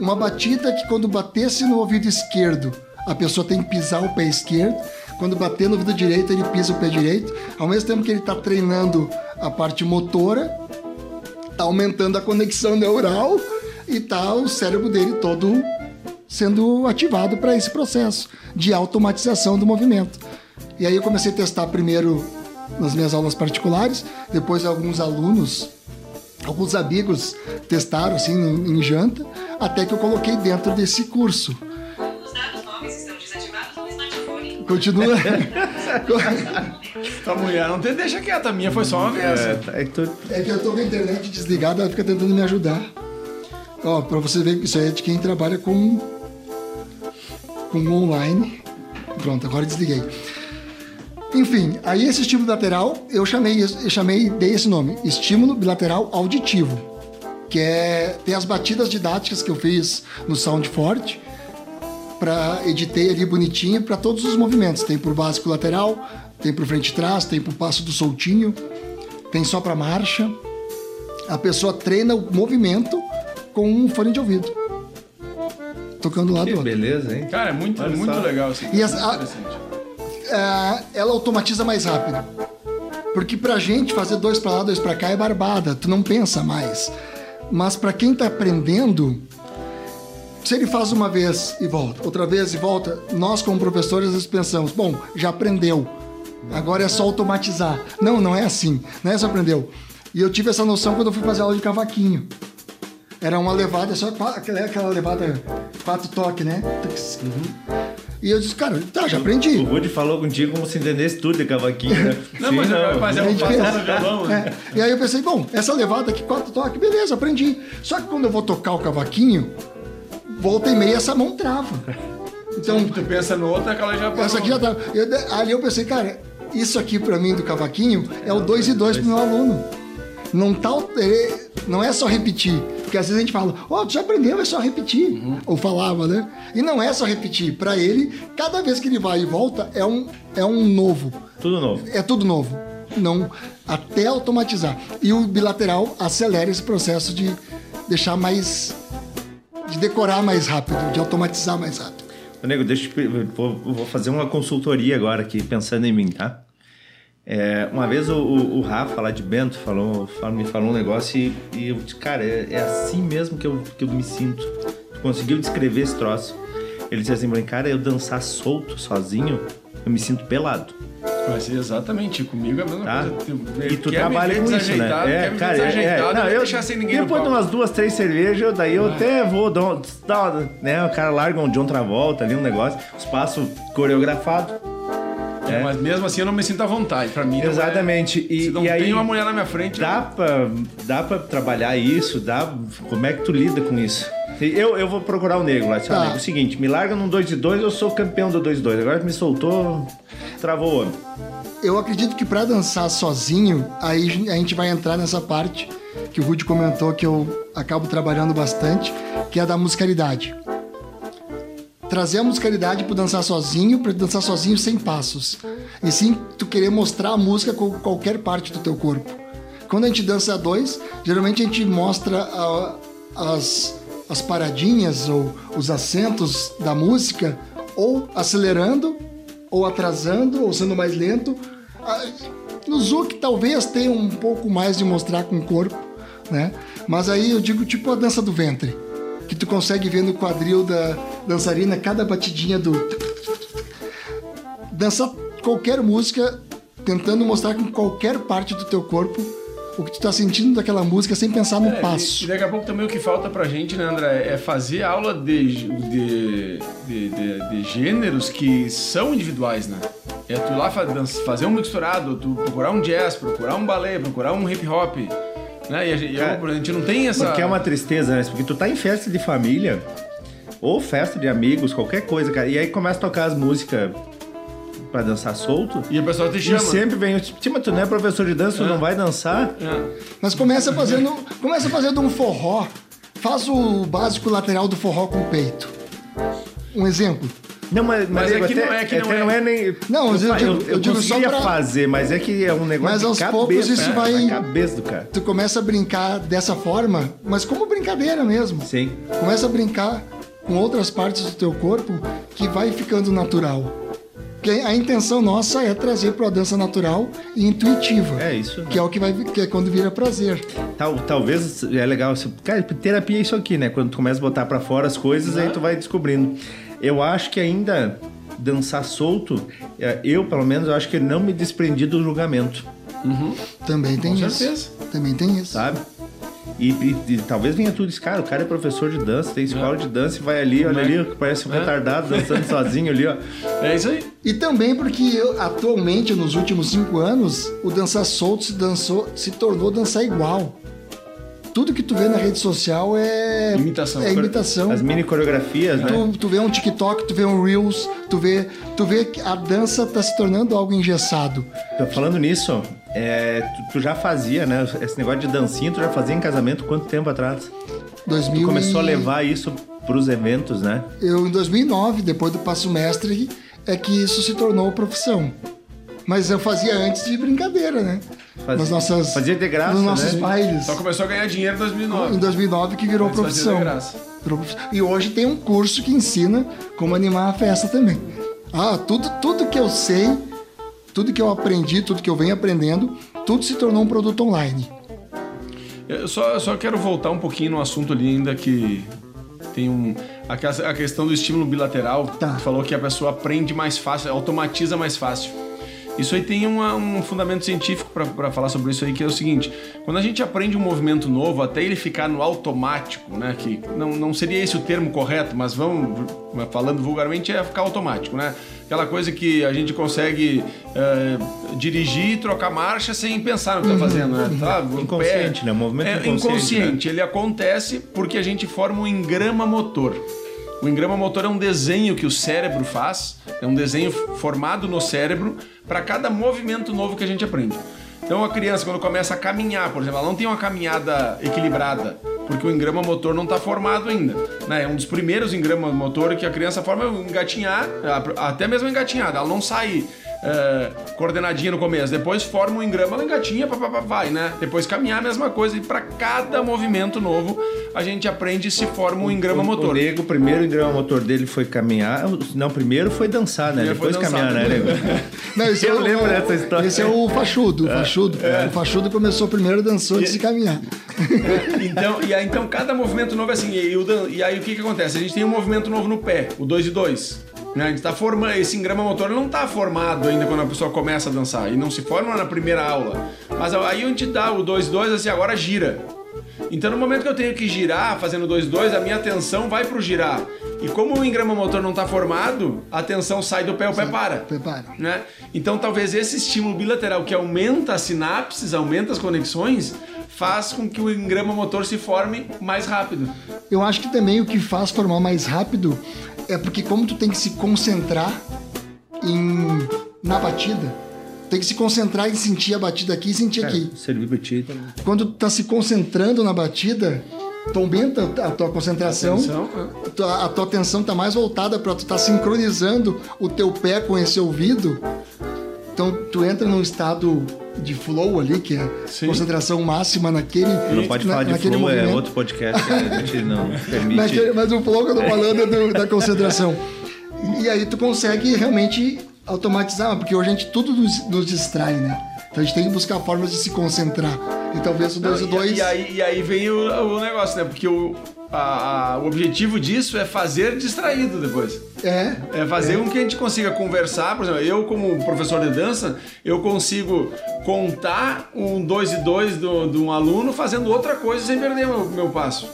uma batida que quando batesse no ouvido esquerdo, a pessoa tem que pisar o pé esquerdo. Quando bater no ouvido direito, ele pisa o pé direito. Ao mesmo tempo que ele está treinando a parte motora, tá aumentando a conexão neural e tá o cérebro dele todo sendo ativado para esse processo de automatização do movimento. E aí eu comecei a testar primeiro nas minhas aulas particulares, depois alguns alunos, alguns amigos testaram assim em janta, até que eu coloquei dentro desse curso. Os dados móveis estão desativados no smartphone. Continua. Tua mulher não te deixa quieta, a minha foi só uma vez. É, tá- é que tu- É que eu tô com a internet desligada, ela fica tentando me ajudar. Ó, pra você ver que isso aí é de quem trabalha com, com online. Pronto, agora desliguei. Enfim, aí esse estímulo bilateral, eu chamei, eu chamei, dei esse nome, estímulo bilateral auditivo, que é tem as batidas didáticas que eu fiz no Sound Forte, para editei ali bonitinho para todos os movimentos. Tem pro básico lateral, tem pro frente e trás, tem pro passo do soltinho, tem só para marcha. A pessoa treina o movimento com um fone de ouvido. Tocando lá do Que outro. beleza, hein? Cara, é muito, Olha muito legal isso. E as- Muito a- interessante. É, ela automatiza mais rápido. Porque pra gente fazer dois pra lá, dois pra cá é barbada, tu não pensa mais. Mas pra quem tá aprendendo, se ele faz uma vez e volta, outra vez e volta, nós como professores às vezes pensamos, bom, já aprendeu. Agora é só automatizar. Não, não é assim. Não é só aprendeu. E eu tive essa noção quando eu fui fazer aula de cavaquinho. Era uma levada, só aquela, aquela levada quatro toques, né? Tux. E eu disse, cara, tá, já aprendi. O Rudy falou contigo como se entendesse tudo de cavaquinho, né? Não, mas, mas é um no violão, né? É. E aí eu pensei, bom, essa levada aqui, quatro toques, beleza, aprendi. Só que quando eu vou tocar o cavaquinho, volta e meia essa mão trava. Então, Tu pensa no outro, aquela já essa aqui já tá. eu- ali eu pensei, cara, isso aqui pra mim do cavaquinho é o 2 e 2 pro meu aluno. Não, tá, é, não é só repetir. Porque às vezes a gente fala, ó, tu já aprendeu, é só repetir. Ou falava, né? E não é só repetir. Pra ele, cada vez que ele vai e volta, é um, é um novo. Tudo novo. É tudo novo. Não, até automatizar. E o bilateral acelera esse processo de deixar mais. de decorar mais rápido, de automatizar mais rápido. Ô, Nego, deixa eu vou, vou fazer uma consultoria agora aqui, pensando em mim, tá? É, uma vez o, o, o Rafa lá de Bento falou, falou- me falou um negócio e, e eu disse, cara, é, é assim mesmo que eu, que eu me sinto. Tu conseguiu descrever esse troço. Ele disse assim cara, eu dançar solto, sozinho, eu me sinto pelado. Vai ser exatamente, comigo é a mesma Tá? coisa. E tu trabalha com isso, né? quer me ver desajeitado, não, eu eu, deixar sem ninguém Depois de umas duas, três cervejas, daí eu até vou dar, dar né? O cara larga um John Travolta ali, um negócio, espaço coreografado. É, Mas mesmo assim eu não me sinto à vontade. Pra mim, não é- Exatamente. E- se não e aí- tem uma mulher na minha frente, Dá pra, dá pra trabalhar isso? Dá, como é que tu lida com isso? Eu, eu vou procurar o nego lá. Tá. Tá. É o seguinte, me larga num 2 de 2, eu sou campeão do 2 de 2. Agora que me soltou, travou o homem. Eu acredito que pra dançar sozinho, aí a gente vai entrar nessa parte que o Rudy comentou que eu acabo trabalhando bastante, que é a da musicalidade. Trazer a musicalidade pro dançar sozinho, para dançar sozinho sem passos. E sim tu querer mostrar a música com qualquer parte do teu corpo. Quando a gente dança a dois, geralmente a gente mostra a- as, as paradinhas ou os acentos da música ou acelerando ou atrasando, ou sendo mais lento. No Zouk talvez tenha um pouco mais de mostrar com o corpo, né? Mas aí eu digo tipo a dança do ventre, que tu consegue ver no quadril da dançarina cada batidinha do dançar qualquer música tentando mostrar com qualquer parte do teu corpo o que tu tá sentindo daquela música sem pensar no É, passo. E, daqui a pouco também o que falta pra gente, né, André, é fazer aula de, de, de, de- de gêneros que são individuais, né? É tu ir lá fazer um misturado, tu procurar um jazz, procurar um balé, procurar um hip hop, né? E a gente, eu, Cara, a gente não tem essa... Porque é uma tristeza, né? Porque tu tá em festa de família, ou festa de amigos, qualquer coisa, cara. E aí começa a tocar as músicas pra dançar solto. E a pessoa te E chama. sempre vem, tipo, tu não é professor de dança, tu não vai dançar. É. Mas começa fazendo, começa fazendo um forró. Faz o básico lateral do forró com o peito. Um exemplo. Não, mas, Mas é que até- não é que até não é. não é nem. Não, mas eu fa- digo- eu digo só pra- fazer, mas é que é um negócio Mas de aos cabeça, poucos isso vai- Na cabeça do cara. Tu começa a brincar dessa forma, mas como brincadeira mesmo. Sim. Começa a brincar com outras partes do teu corpo que vai ficando natural. Porque a intenção nossa é trazer para a dança natural e intuitiva. É isso, né? Que é o que vai que é quando vira prazer. Tal, talvez é legal. se- Cara, terapia é isso aqui, né? Quando tu começa a botar pra fora as coisas, aí tu vai descobrindo. Eu acho que ainda dançar solto, é, eu pelo menos, eu acho que não me desprendi do julgamento, Também tem Com isso. certeza. Também tem isso. sabe? E, e- e talvez venha tudo isso, cara, o cara é professor de dança, tem escola de dança e vai ali, olha ali, parece um É. retardado dançando sozinho ali, ó. É isso aí. E também porque eu, atualmente, nos últimos cinco anos, o dançar solto se, dançou, se tornou dançar igual. Tudo que tu vê na rede social é Imitação. É imitação. As mini coreografias, né? Tu, tu vê um TikTok, tu vê um Reels, tu vê, tu vê que a dança tá se tornando algo engessado. Falando nisso, é, tu, tu já fazia, né? Esse negócio de dancinha, tu já fazia em casamento quanto tempo atrás? 2000 Tu começou a e- levar isso pros eventos, né? Eu, em 2009, depois do Passo Mestre, é que isso se tornou profissão. Mas eu fazia antes de brincadeira, né? Fazia- Nas nossas, fazia de graça, Nos nossos né? bailes. Só começou a ganhar dinheiro em 2009. Em 2009 que virou Antes fazia profissão. de graça. Profissão. E hoje tem um curso que ensina como animar a festa também. Ah, tudo, tudo que eu sei, tudo que eu aprendi, tudo que eu venho aprendendo, tudo se tornou um produto online. Eu só, só quero voltar um pouquinho no assunto ali ainda que tem um. A questão do estímulo bilateral. Tá. Tu falou que a pessoa aprende mais fácil, automatiza mais fácil. Isso aí tem uma- um fundamento científico para falar sobre isso aí, que é o seguinte: quando a gente aprende um movimento novo, até ele ficar no automático, né? Que não, não seria esse o termo correto, mas vamos falando vulgarmente é ficar automático, né? Aquela coisa que a gente consegue é, dirigir e trocar marcha sem pensar no que tá fazendo, né? Tá, Inconsciente, né? O movimento é inconsciente, inconsciente. Ele acontece porque a gente forma um engrama motor. O engrama motor é um desenho que o cérebro faz, é um desenho formado no cérebro para cada movimento novo que a gente aprende. Então a criança quando começa a caminhar, por exemplo, ela não tem uma caminhada equilibrada, porque o engrama motor não está formado ainda. Né? É um dos primeiros engramas motor que a criança forma engatinhar, até mesmo engatinhada, ela não sai é, coordenadinha no começo, depois forma um engrama, ela engatinha, pá, pá, pá, vai, né? Depois caminhar a mesma coisa, e para cada movimento novo a gente aprende e se forma um engrama o, motor. O nego, o primeiro engrama motor dele foi caminhar. Não, primeiro foi dançar, né? Primeiro Depois dançar, caminhar, né, nego? Não, esse Eu é o- lembro dessa história. Esse é o fachudo, o fachudo. É. O fachudo começou primeiro dançou antes de caminhar. Então, e aí, então cada movimento novo é assim. E, o e aí o que, que acontece? A gente tem um movimento novo no pé, o 2 e 2. Né? A gente tá formando. Esse engrama motor não tá formado ainda quando a pessoa começa a dançar. E não se forma na primeira aula. Mas aí a gente dá o 2 e 2, assim, agora gira. Então no momento que eu tenho que girar, fazendo 2 e 2, a minha atenção vai pro girar. E como o engrama motor não tá formado, a atenção sai do pé, o pé para. Prepara. né? Então talvez esse estímulo bilateral que aumenta as sinapses, aumenta as conexões, faz com que o engrama motor se forme mais rápido. Eu acho que também o que faz formar mais rápido é porque como tu tem que se concentrar em, na batida, tem que se concentrar em sentir a batida aqui e sentir aqui. Servir pra ti também. Quando tu tá se concentrando na batida, tu aumenta a tua concentração, Atenção, né? a tua, a tua atenção tá mais voltada para tu estar sincronizando o teu pé com esse ouvido. Então tu entra num estado de flow ali, que é Sim. concentração máxima naquele Não pode na- falar de naquele flow, é movimento. outro podcast que a gente não permite. Naquele- mas o flow que eu tô falando é do- da concentração. E aí tu consegue realmente automatizar, porque hoje a gente tudo nos, nos distrai, né? Então a gente tem que buscar formas de se concentrar. E talvez o 2 e Não, 2 e, aí, e aí vem o, o negócio, né? Porque o, a- a- o objetivo disso é fazer distraído depois. é, É fazer com que a gente consiga conversar. Por exemplo, eu, como professor de dança, eu consigo contar um dois e dois do- de um aluno fazendo outra coisa sem perder meu, meu passo.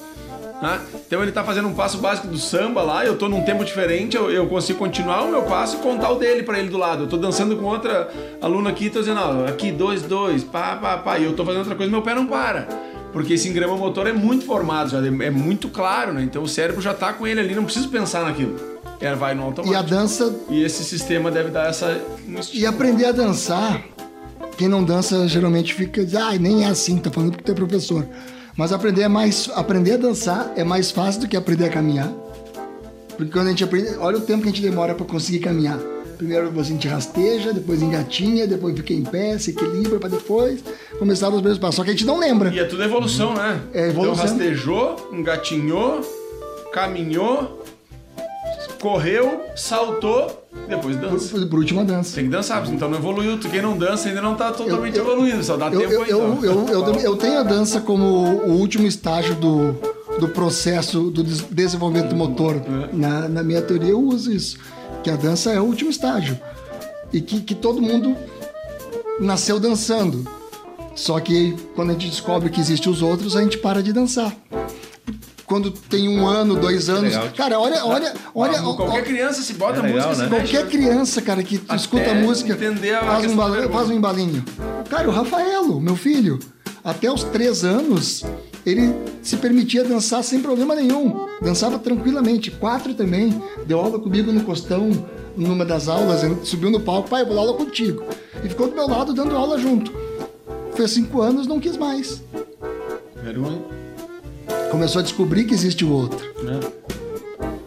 né? Então ele tá fazendo um passo básico do samba lá, eu tô num tempo diferente, eu, eu consigo continuar o meu passo e contar o dele pra ele do lado. Eu tô dançando com outra aluna aqui, tô dizendo, ó, aqui, dois, dois, pá, pá, pá, e eu tô fazendo outra coisa, meu pé não para. Porque esse engrama motor é muito formado, já, é muito claro, né? Então o cérebro já tá com ele ali, não preciso pensar naquilo. Ela vai no e a automático. dança E esse sistema deve dar essa. e aprender a dançar. Quem não dança geralmente fica, ah, nem é assim, tá falando porque tu é professor. Mas aprender é mais aprender a dançar é mais fácil do que aprender a caminhar. Porque quando a gente aprende, olha o tempo que a gente demora para conseguir caminhar. Primeiro a gente rasteja, depois engatinha, depois fica em pé, se equilibra para depois começar os mesmos passos. Só que a gente não lembra. E é tudo evolução, né? É evolução. Então rastejou, engatinhou, caminhou, correu, saltou, depois dança. Por, por última dança. Tem que dançar, então não evoluiu. Quem não dança ainda não tá totalmente Eu- eu- evoluído, só dá Eu, tempo eu, aí. eu, então. eu, eu, eu tenho a dança como o último estágio do, do processo do des- desenvolvimento motor. Na, na minha teoria, eu uso isso. Que a dança é o último estágio. E que, que todo mundo nasceu dançando. Só que quando a gente descobre que existem os outros, a gente para de dançar. Quando tem um ano, dois anos. Legal. Cara, olha, olha, olha. Ah, Qualquer criança se bota É legal, música, se né? mexe, Qualquer criança, cara, que Até escuta a música, faz, um faz um embalinho. Cara, o Rafaelo, meu filho, até os três anos, ele se permitia dançar sem problema nenhum. Dançava tranquilamente. Quatro também. Deu aula comigo no Costão, numa das aulas. ele Subiu no palco, pai, eu vou dar aula contigo. E ficou do meu lado dando aula junto. Fez cinco anos, não quis mais. Começou a descobrir que existe o outro. né?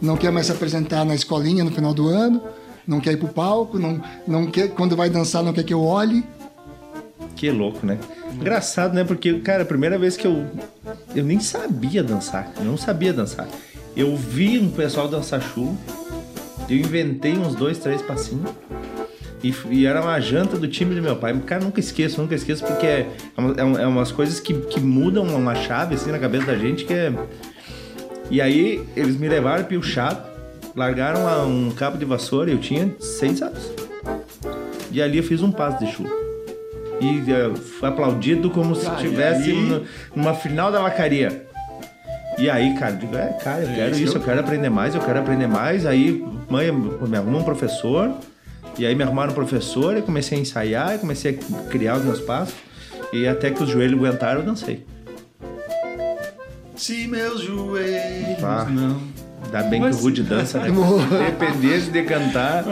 não quer mais se apresentar na escolinha no final do ano, não quer ir pro palco, não, não quer, quando vai dançar não quer que eu olhe. Que louco, né? Engraçado, né? Porque, cara, a primeira vez que eu. Eu nem sabia dançar. Eu não sabia dançar. Eu vi um pessoal dançar chuva. Eu inventei uns dois, três passinhos. E, e era uma janta do time do meu pai. Cara, nunca esqueço, nunca esqueço, porque é, é, um- é umas coisas que, que mudam uma chave assim na cabeça da gente que é. E aí eles me levaram piochado, largaram um cabo de vassoura, eu tinha seis anos. E ali eu fiz um passo de chuva. E foi aplaudido como se e estivesse aí? numa final da vacaria. E aí, cara, eu digo, é, cara, eu quero isso isso, eu- eu quero aprender mais, eu quero aprender mais. Aí, mãe, me arrumou um professor. E aí me arrumaram um professor, eu comecei a ensaiar, eu comecei a criar os meus passos. E até que os joelhos aguentaram, eu dancei. Se meus joelhos Ah. não Ainda bem Mas- que o Rude dança, né? Dependesse de cantar,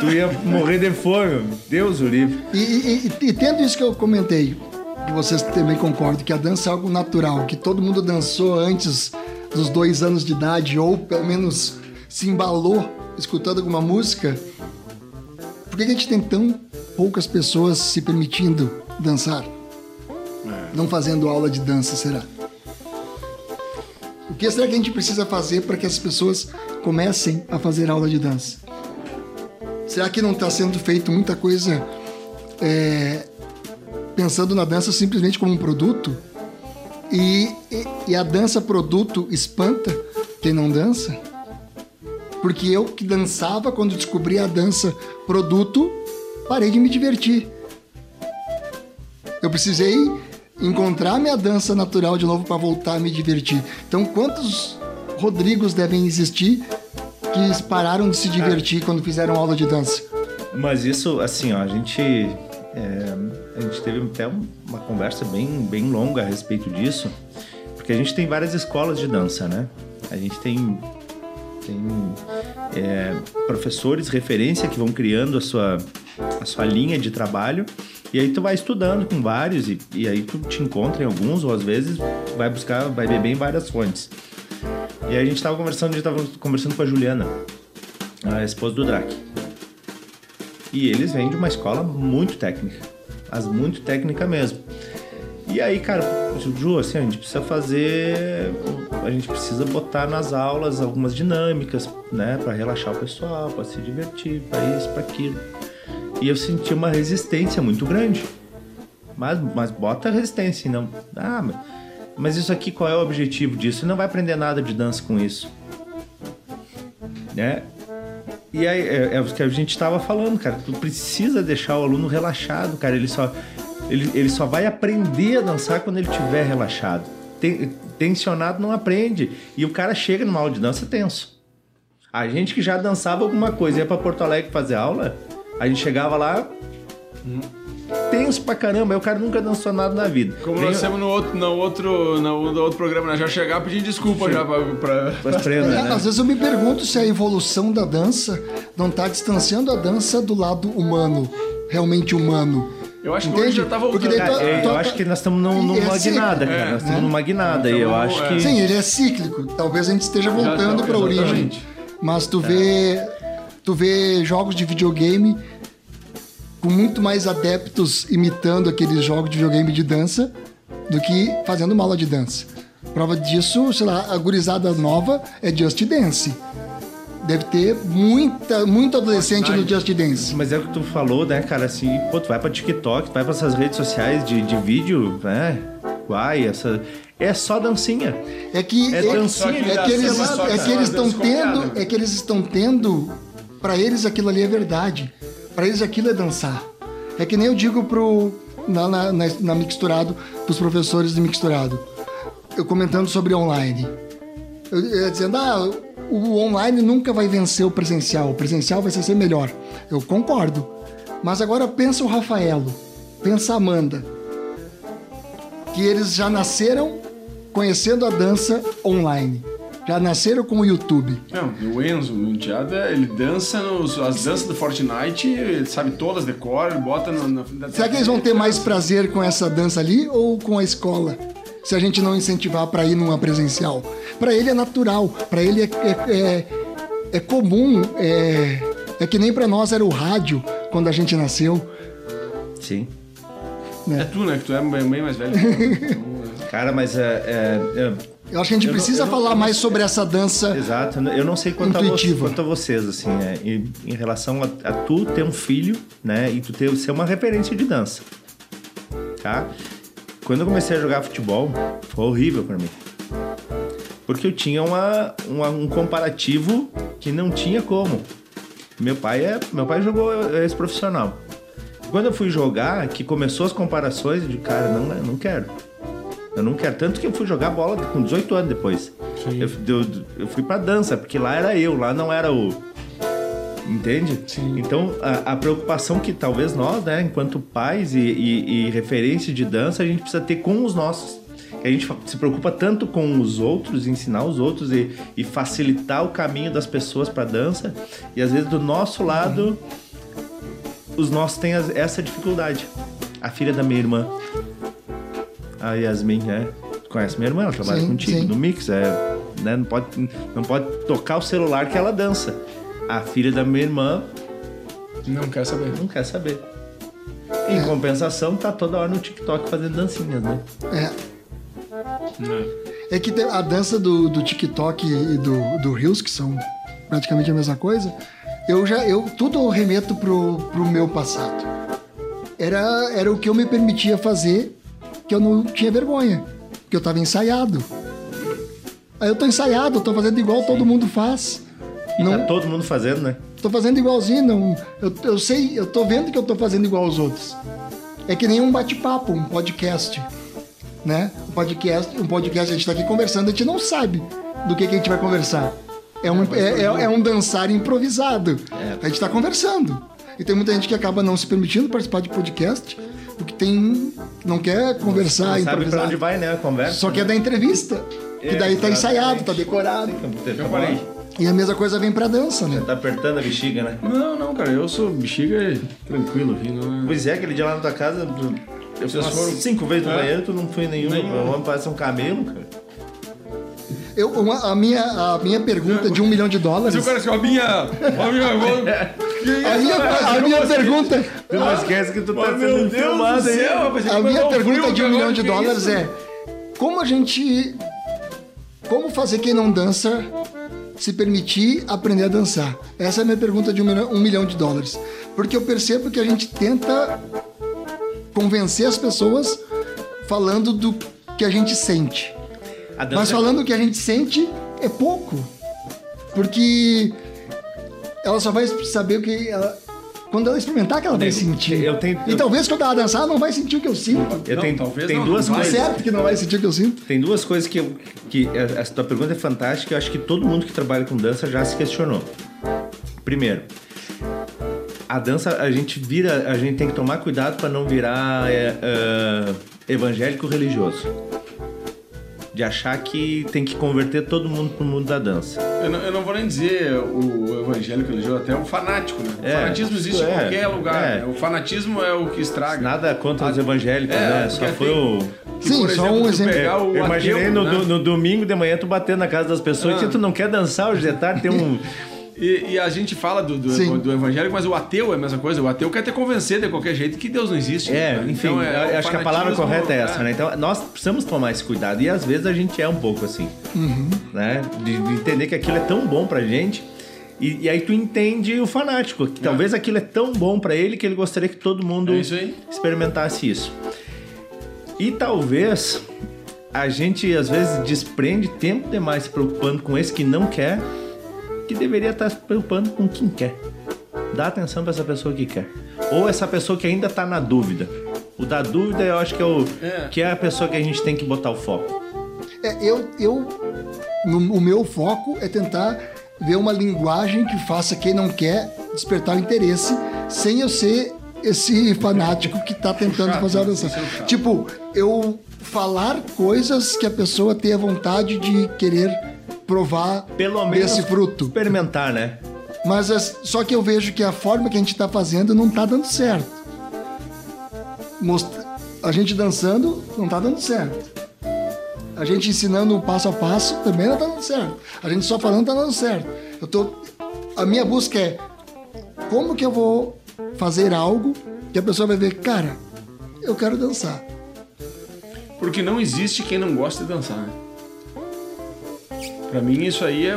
tu ia morrer de fome. Deus o livre. E, e- e- e tendo isso que eu comentei, que vocês também concordam, que a dança é algo natural, que todo mundo dançou antes dos dois anos de idade, ou pelo menos se embalou escutando alguma música, por que que a gente tem tão poucas pessoas se permitindo dançar? Não fazendo aula de dança, será? Que será que a gente precisa fazer para que as pessoas comecem a fazer aula de dança? Será que não está sendo feito muita coisa é, pensando na dança simplesmente como um produto? E, e, e a dança produto espanta quem não dança? Porque eu que dançava, quando descobri a dança produto, parei de me divertir. Eu precisei encontrar minha dança natural de novo para voltar a me divertir. Então, quantos Rodrigos devem existir que pararam de se divertir quando fizeram aula de dança? Mas isso, assim, ó, a gente. é, a gente teve até um- uma conversa bem, bem longa a respeito disso, porque a gente tem várias escolas de dança, né? A gente tem, tem é, professores referência que vão criando a sua, a sua linha de trabalho, e aí tu vai estudando com vários, e, e aí tu te encontra em alguns, ou às vezes vai buscar, vai beber em várias fontes. E aí a gente tava conversando, a gente tava conversando com a Juliana, a esposa do Drac. E eles vêm de uma escola muito técnica. Mas muito técnica mesmo. E aí, cara, Ju, assim, a gente precisa fazer. A gente precisa botar nas aulas algumas dinâmicas, né? Pra relaxar o pessoal, pra se divertir, pra isso, pra aquilo. E eu senti uma resistência muito grande. Mas, mas bota resistência, e não. Ah, mas- isso aqui, qual é o objetivo disso? Você não vai aprender nada de dança com isso. Né? E aí, é, é o que a gente estava falando, cara. Tu precisa deixar o aluno relaxado, cara. Ele só, ele, ele só vai aprender a dançar quando ele estiver relaxado. Ten- tensionado não aprende. E o cara chega numa aula de dança tenso. A gente que já dançava alguma coisa, ia pra Porto Alegre fazer aula, a gente chegava lá tenso pra caramba. Aí o cara nunca dançou nada na vida. Como Vem nós temos no outro, no outro, no, outro programa, nós já chegar pedindo desculpa já pra. pra- as prendas, É, né? Às vezes eu me pergunto se a evolução da dança não está distanciando a dança do lado humano, realmente humano. Eu acho que Entende? hoje já tá voltando. Daí tu- É, tu- eu acho que nós estamos num- numa Esse- guinada, cara. é, nós estamos numa guinada. e eu Então, acho é. que. Sim, ele é cíclico. Talvez a gente esteja voltando Já- para a origem. Mas tu vê, tu vê jogos de videogame com muito mais adeptos imitando aqueles jogos de videogame de dança do que fazendo uma aula de dança. Prova disso, sei lá, a gurizada nova é Just Dance. Deve ter muita, muito adolescente no Just Dance. Mas é o que tu falou, né, cara? Assim, pô, tu vai pra TikTok, tu vai pra essas redes sociais de, de vídeo, né? Uai, essa. É só dancinha. É que É é, dancinha é que eles, dança, só que é que eles estão tendo, é que eles estão tendo, para eles aquilo ali é verdade. Para eles aquilo é dançar. É que nem eu digo pro na, na, na, pros professores de mixturado, eu comentando sobre online, eu, eu dizendo ah o online nunca vai vencer o presencial, o presencial vai ser melhor. Eu concordo. Mas agora pensa o Rafaelo, pensa a Amanda, que eles já nasceram conhecendo a dança online. Já nasceram com o YouTube. Não, o Enzo, o enteado, é- ele dança nos, as danças do Fortnite, ele sabe todas de cor, ele bota na, na Será que eles vão ter mais prazer com essa dança ali ou com a escola? Se a gente não incentivar para ir numa presencial. Para ele é natural, para ele é, é, é, é comum, é, é que nem para nós era o rádio quando a gente nasceu. Sim. É tu, né? Que tu é bem, mais velho. Então, Cara, mas é. é- é- Eu acho que a gente Eu precisa não- falar não mais sobre essa dança. exato. Eu não sei quanto a, quanto a vocês, assim, é, em, em relação a, a tu ter um filho, né? E tu ter, ser uma referência de dança. Tá? Quando eu comecei a jogar futebol, foi horrível pra mim. Porque eu tinha uma, uma- um comparativo que não tinha como. Meu pai é, meu pai jogou esse profissional. Quando eu fui jogar, que começou as comparações, disse, cara, não, não quero. Eu não quero. Tanto que eu fui jogar bola com 18 anos depois. Eu, eu, eu fui pra dança, porque lá era eu, lá não era o. Entende? Então, a, a preocupação que talvez nós, né, enquanto pais e, e, e referência de dança, a gente precisa ter com os nossos. a gente se preocupa tanto com os outros, ensinar os outros e, e facilitar o caminho das pessoas para dança, e às vezes do nosso lado, os nossos têm essa dificuldade. A filha da minha irmã, a Yasmin, né? Conhece minha irmã, ela trabalha Sim, contigo sim. no Mix, é, né? Não pode, não pode tocar o celular que ela dança. A filha da minha irmã Não quer saber. não quer saber. Em compensação, tá toda hora no TikTok fazendo dancinhas, né? É. É que tem a dança do, do TikTok e do, do Reels, que são praticamente a mesma coisa, eu já. Eu, tudo remeto pro, pro meu passado. Era, era o que eu me permitia fazer, que eu não tinha vergonha. Que eu tava ensaiado. Aí eu tô ensaiado, eu tô fazendo igual todo mundo faz. E Não, tá todo mundo fazendo, né? Tô fazendo igualzinho, não. Eu, eu sei, eu tô vendo que eu tô fazendo igual aos outros. É que nem um bate-papo, um podcast. Né? Um podcast, um podcast, a gente tá aqui conversando, a gente não sabe do que, que a gente vai conversar. É um, é, é- é um dançar improvisado. A gente tá conversando. E tem muita gente que acaba não se permitindo participar de podcast, porque tem. não quer conversar, Não sabe pra improvisar. onde vai, né? A conversa. Só quer dar entrevista. Que É, daí tá ensaiado, tá decorado. Eu falei. E a mesma coisa vem pra dança, né? Tá apertando a bexiga, né? Não, não, cara, eu sou bexiga tranquilo aqui, não é... Pois é, aquele dia lá na tua casa, eu fui foram- cinco vezes no É. banheiro, tu não foi. Nenhuma. O homem parece um camelo, cara. Eu, uma- a, minha, a minha pergunta de um milhão de dólares. Se o cara assim, ó, minha... Ó, minha... A minha, a minha pergunta, Tu não esquece que tu tá meu sendo Deus filmado do aí. a minha pergunta de um milhão de que dólares é como a gente, como fazer quem não dança se permitir aprender a dançar? Essa é a minha pergunta de um milhão, um milhão de dólares, porque eu percebo que a gente tenta convencer as pessoas falando do que a gente sente. A dança Mas falando o que a gente sente é pouco. Porque ela só vai saber o que ela. Quando ela experimentar que ela vai sentir. eu tenho- E talvez quando ela dançar, ela não vai sentir o que eu sinto. Eu Não, tenho, talvez tem não, duas não vai. coisas. certo que não vai sentir o que eu sinto. Tem duas coisas que, eu, que é, essa tua pergunta é fantástica. Eu acho que todo mundo que trabalha com dança já se questionou. Primeiro, a dança a gente vira, a gente tem que tomar cuidado para não virar é, é, evangélico religioso. De achar que tem que converter todo mundo pro mundo da dança. Eu não, eu não vou nem dizer o evangélico religioso, até o fanático, né? O É, fanatismo existe é, em qualquer lugar. é. né? O fanatismo é o que estraga. Nada contra os Ah, evangélicos, é, né? Só foi tem- o. Que, Sim, por só exemplo, um exemplo. Eu imaginei ateu, no, né? no domingo de manhã tu batendo na casa das pessoas Ah. e tu não quer dançar hoje de tarde, tem um. E, e a gente fala do, do, do evangélico, mas o ateu é a mesma coisa. O ateu quer te convencer de qualquer jeito que Deus não existe. É, né? enfim, Então, é, eu acho que a palavra correta é essa, né? Então nós precisamos tomar esse cuidado e às vezes a gente é um pouco assim, Uhum. né? De, de entender que aquilo é tão bom pra gente. E, e aí tu entende o fanático, que talvez aquilo é tão bom pra ele que ele gostaria que todo mundo É isso aí. experimentasse isso. E talvez a gente às vezes desprende tempo demais se preocupando com esse que não quer, que deveria estar se preocupando com quem quer. Dá atenção pra essa pessoa que quer. Ou essa pessoa que ainda tá na dúvida. O da dúvida eu acho que é, o, É. que é a pessoa que a gente tem que botar o foco. É, eu, eu no- o meu foco é tentar ver uma linguagem que faça quem não quer despertar o interesse, sem eu ser esse fanático que tá tentando Chato, fazer a né? dança. Isso é. Tipo, eu falar coisas que a pessoa tenha vontade de querer provar Pelo menos desse fruto. experimentar, né? Mas as- só que eu vejo que a forma que a gente tá fazendo não tá dando certo. Most- A gente dançando não tá dando certo. A gente ensinando passo a passo também não tá dando certo. A gente só falando tá dando certo. Eu tô a minha busca é como que eu vou fazer algo que a pessoa vai ver, cara, eu quero dançar. Porque não existe quem não gosta de dançar. né? Pra mim isso aí é,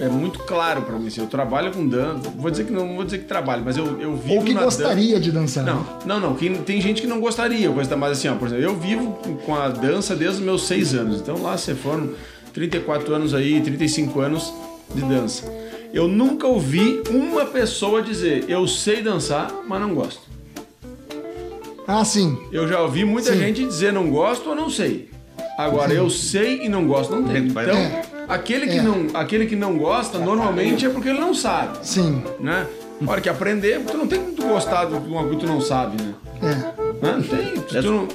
é muito claro pra mim. assim, eu trabalho com dança. Vou dizer que não vou dizer que trabalho, mas eu, eu vivo Ou que na gostaria de dançar. Não, não, não. que- tem gente que não gostaria, coisa mas assim, ó, por exemplo, eu vivo com a dança desde os meus seis anos. Então lá você foram 34 anos aí, 35 anos de dança. Eu nunca ouvi uma pessoa dizer eu sei dançar, mas não gosto. Ah, sim. Eu já ouvi muita Sim. gente dizer não gosto ou não sei. Agora, eu sei e não gosto, não tem. Então, É. aquele, que É. não, aquele que não gosta, normalmente é porque ele não sabe, Sim. né? A hora que aprender, tu não tem que gostar de uma coisa que tu não sabe, né? É. Não tem. Tu, tu não...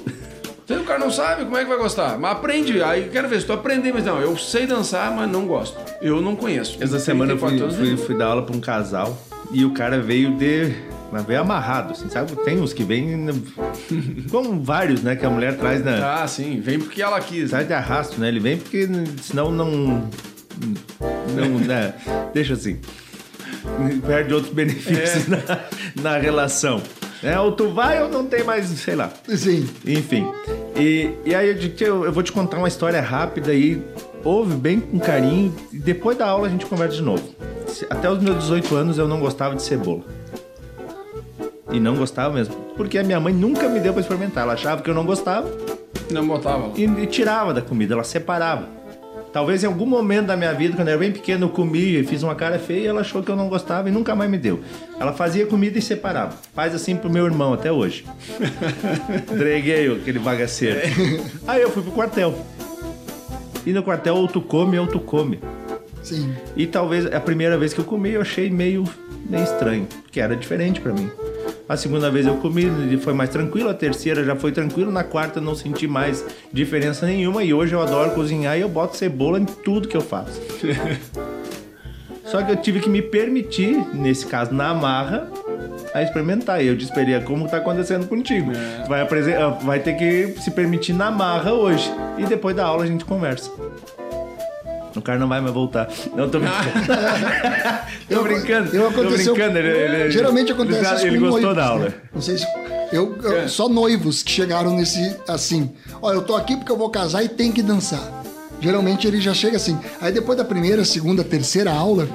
Se o cara não sabe, como é que vai gostar? Mas aprende, aí quero ver se tu aprender, mas não, eu sei dançar, mas não gosto. Eu não conheço. Essa semana eu fui, 34 anos, fui, fui dar aula pra um casal e o cara veio de. Mas veio amarrado, assim, sabe? Tem uns que vêm. Como vários, né? Que a mulher traz na. Ah, sim, vem porque ela quis. Sai de arrasto, né? Ele vem porque senão não. Não, né? Deixa assim. Perde outros benefícios na, na relação. É, ou tu vai ou não tem mais, sei lá. Sim. Enfim. E, e aí eu, eu, eu vou te contar uma história rápida aí. Ouve bem com carinho. E depois da aula a gente conversa de novo. Até os meus 18 anos eu não gostava de cebola. E não gostava mesmo. Porque a minha mãe nunca me deu pra experimentar. Ela achava que eu não gostava Não botava e, e tirava da comida, ela separava. Talvez em algum momento da minha vida, quando eu era bem pequeno, eu comi e fiz uma cara feia, ela achou que eu não gostava e nunca mais me deu. Ela fazia comida e separava. Faz assim pro meu irmão até hoje. Entreguei aquele bagaceiro. Aí eu fui pro quartel. E no quartel ou tu come ou tu come. Sim. E talvez a primeira vez que eu comi eu achei meio, meio estranho, porque era diferente pra mim. A segunda vez eu comi e foi mais tranquilo, a terceira já foi tranquilo, na quarta eu não senti mais diferença nenhuma e hoje eu adoro cozinhar e eu boto cebola em tudo que eu faço. Só que eu tive que me permitir, nesse caso na marra, a experimentar. E eu disse pra é como tá acontecendo contigo. Tu Vai, ah, vai ter que se permitir na marra hoje. E depois da aula a gente conversa. O cara não vai mais voltar. Não, tô brincando. tô Eu- brincando. Eu tô aconteceu, brincando. Ele, ele- geralmente acontece ele, isso ele gostou noivos, da aula. né? Não sei se eu, eu- É. só noivos que chegaram nesse assim. Olha, eu tô aqui porque eu vou casar e tem que dançar. Geralmente ele já chega assim. Aí depois da primeira, segunda, terceira aula,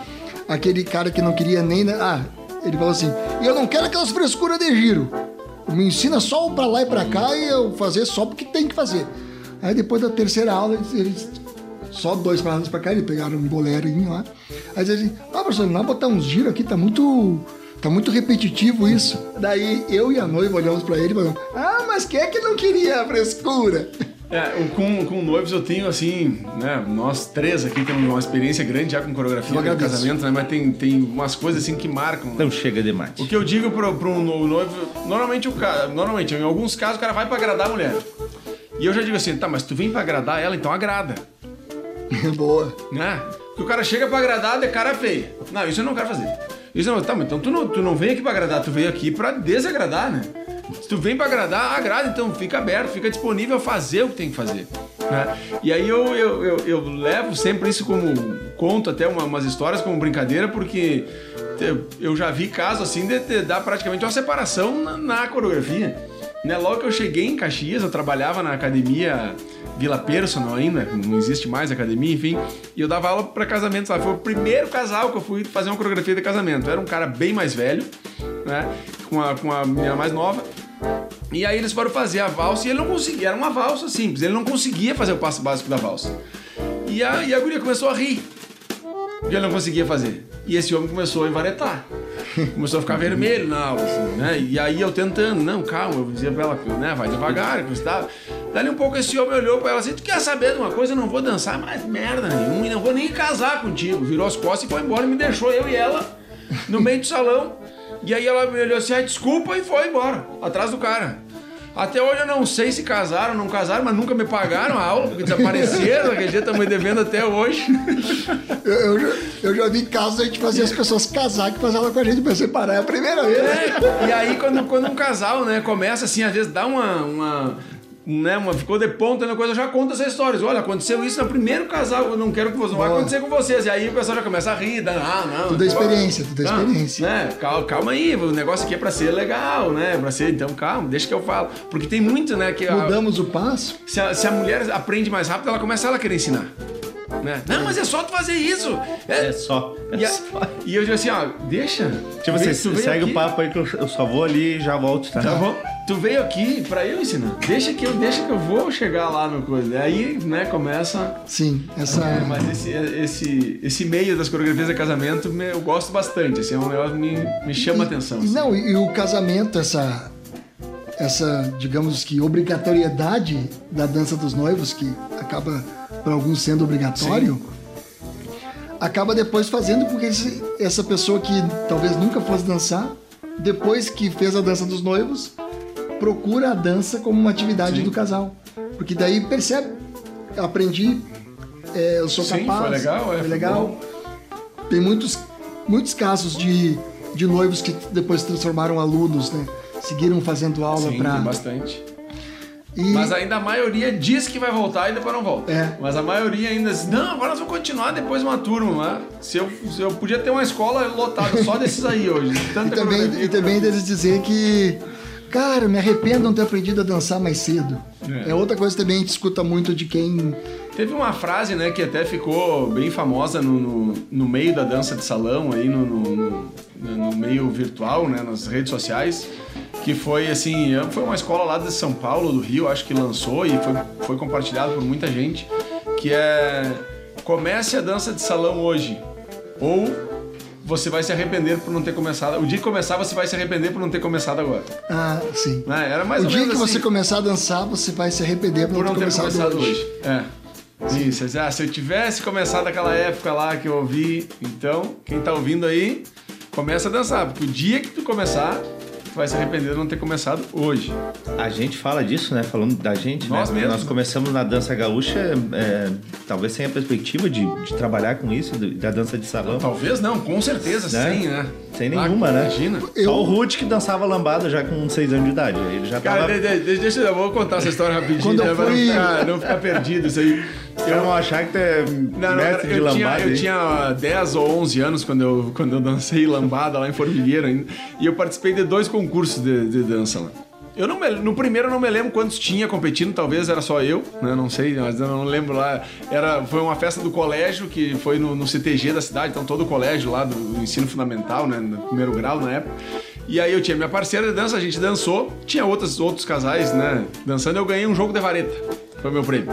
aquele cara que não queria nem, né? ah, ele falou assim: "E eu não quero aquelas frescuras de giro. Me ensina só o pra lá e pra cá e eu fazer só porque tem que fazer." Aí depois da terceira aula, eles só dois dois pra cá, eles pegaram um bolerinho lá. Aí dizem assim, ah, professor, não botar uns giros aqui, tá muito. Tá muito repetitivo isso. Daí eu e a noiva olhamos pra ele e falamos, ah, mas quem é que não queria a frescura? É, com, com noivos eu tenho assim, né? Nós três aqui temos uma experiência grande já com coreografia de casamento, né? Mas tem, tem umas coisas assim que marcam. né? Não chega demais. O que eu digo pro, pro no- noivo, normalmente o cara, normalmente, em alguns casos, o cara vai pra agradar a mulher. E eu já digo assim, tá, mas tu vem pra agradar ela, então agrada, Boa. né? Porque o cara chega pra agradar de cara feia. Não, isso eu não quero fazer. Isso não, tá, mas então tu não, tu não vem aqui pra agradar, tu veio aqui pra desagradar, né? Se tu vem pra agradar, agrada, então fica aberto, fica disponível a fazer o que tem que fazer. Né? E aí eu, eu, eu, eu levo sempre isso como conto até uma- umas histórias como brincadeira, porque eu- eu já vi casos assim de, de dar praticamente uma separação na, na coreografia. Né? Logo que eu cheguei em Caxias, eu trabalhava na academia Vila Personal ainda, não existe mais academia, enfim, e eu dava aula para casamentos lá. Foi o primeiro casal que eu fui fazer uma coreografia de casamento. Era um cara bem mais velho, né? Com a, com a menina mais nova. E aí eles foram fazer a valsa e ele não conseguia, era uma valsa simples, ele não conseguia fazer o passo básico da valsa. E a, e a guria começou a rir, porque ele não conseguia fazer. E esse homem começou a envaretar. Começou a ficar vermelho na aula, assim, né? E aí eu tentando, não, calma, eu dizia pra ela, né, vai devagar, você tá... Dali um pouco esse homem olhou pra ela assim, tu quer saber de uma coisa? Eu não vou dançar mais merda nenhuma e não vou nem casar contigo. Virou as costas e foi embora e me deixou eu e ela no meio do salão. E aí ela me olhou assim, ah, desculpa, e foi embora, atrás do cara. Até hoje eu não sei se casaram ou não casaram, mas nunca me pagaram a aula, porque desapareceram, aquele dia me devendo até hoje. Eu, eu já, eu já vi casos a gente fazer as pessoas casar que faziam com a gente pra separar. É a primeira vez. É, e aí quando, quando um casal, né, começa assim, às vezes dá uma. uma né, uma, ficou de ponta na coisa, eu já conta essas histórias. Olha, aconteceu isso no primeiro casal, eu não quero que vocês, não vai acontecer com vocês. E aí o pessoal já começa a rir, dá, ah, não. Tudo é experiência, tudo é experiência. Né, calma, calma aí, o negócio aqui é pra ser legal, né? Pra ser, então calma, deixa que eu falo. Porque tem muito, né, que a- Mudamos o passo. se, a, se a mulher aprende mais rápido, ela começa ela a querer ensinar. Né? Não, mas é só tu fazer isso. É só. É E, a- só. e eu digo assim, ó, deixa. Tipo, Vem- você segue aqui- o papo aí que eu eu só vou ali e já volto, tá? Tá bom? Tu veio aqui pra eu ensinar. Deixa que eu, deixa que eu vou chegar lá no coisa. Aí, né, começa. Sim, essa. É, mas esse, esse, esse meio das coreografias de casamento me- eu gosto bastante. Assim, é um negócio me, me chama a atenção. E, assim. não, e o casamento, essa, essa, digamos que, obrigatoriedade da dança dos noivos, que acaba para alguns sendo obrigatório, acaba depois fazendo com que essa pessoa que talvez nunca fosse dançar, depois que fez a dança dos noivos, procura a dança como uma atividade Sim. do casal. Porque daí percebe, aprendi, é, eu sou Sim, capaz. foi legal, é, foi legal. Tem muitos, muitos casos de, de noivos que depois se transformaram alunos, né? Seguiram fazendo aula para. tem bastante. E, Mas ainda a maioria diz que vai voltar e depois não volta. É. Mas a maioria ainda diz, não, agora nós vamos continuar depois uma turma. Se eu, se eu podia ter uma escola lotada só desses aí hoje. e também, e também deles dizer que, cara, me arrependo de não ter aprendido a dançar mais cedo. É. É, outra coisa também que a gente escuta muito de quem. Teve uma frase, né, que até ficou bem famosa no, no, no meio da dança de salão, aí no, no, no- no meio virtual, né, nas redes sociais, que foi assim, foi uma escola lá de São Paulo, do Rio, acho que lançou e foi, foi compartilhado por muita gente, que é comece a dança de salão hoje, ou você vai se arrepender por não ter começado. O dia que começar, você vai se arrepender por não ter começado agora. Ah, sim. Né? Era mais o ou dia menos que assim você começar a dançar, você vai se arrepender por não ter começado, começado hoje. É. Isso, ah, se eu tivesse começado aquela época lá que eu ouvi, então, quem tá ouvindo aí, começa a dançar, porque o dia que tu começar, vai se arrepender de não ter começado hoje. A gente fala disso, né? Falando da gente, Nós né? mesmos. Nós começamos na dança gaúcha, é, talvez sem a perspectiva de, de trabalhar com isso, da dança de salão. Talvez não, com certeza, Né? sim, né? Sem Ah, nenhuma, né? Imagina. Eu- Só o Rude que dançava lambada já com 6 anos de idade. Ele já Cara, tava. de- de- de- deixa eu vou contar essa história rapidinho, Quando eu né, pra não fui- ficar, não ficar perdido isso aí. Eu não achar que tu é Não, não, mestre de eu, tinha, lambada. eu hein? tinha 10 ou 11 anos quando eu, quando eu dancei lambada lá em Formigueiro ainda. E eu participei de dois concursos de, de dança lá. Eu não me- no primeiro eu não me lembro quantos tinha competindo, talvez era só eu, né? Não sei, mas eu não lembro lá. Era, foi uma festa do colégio que foi no, no CTG da cidade, então todo o colégio lá do, do ensino fundamental, né? No primeiro grau na época. E aí eu tinha minha parceira de dança, a gente dançou, tinha outros, outros casais, né? Dançando, eu ganhei um jogo de vareta. Foi meu prêmio.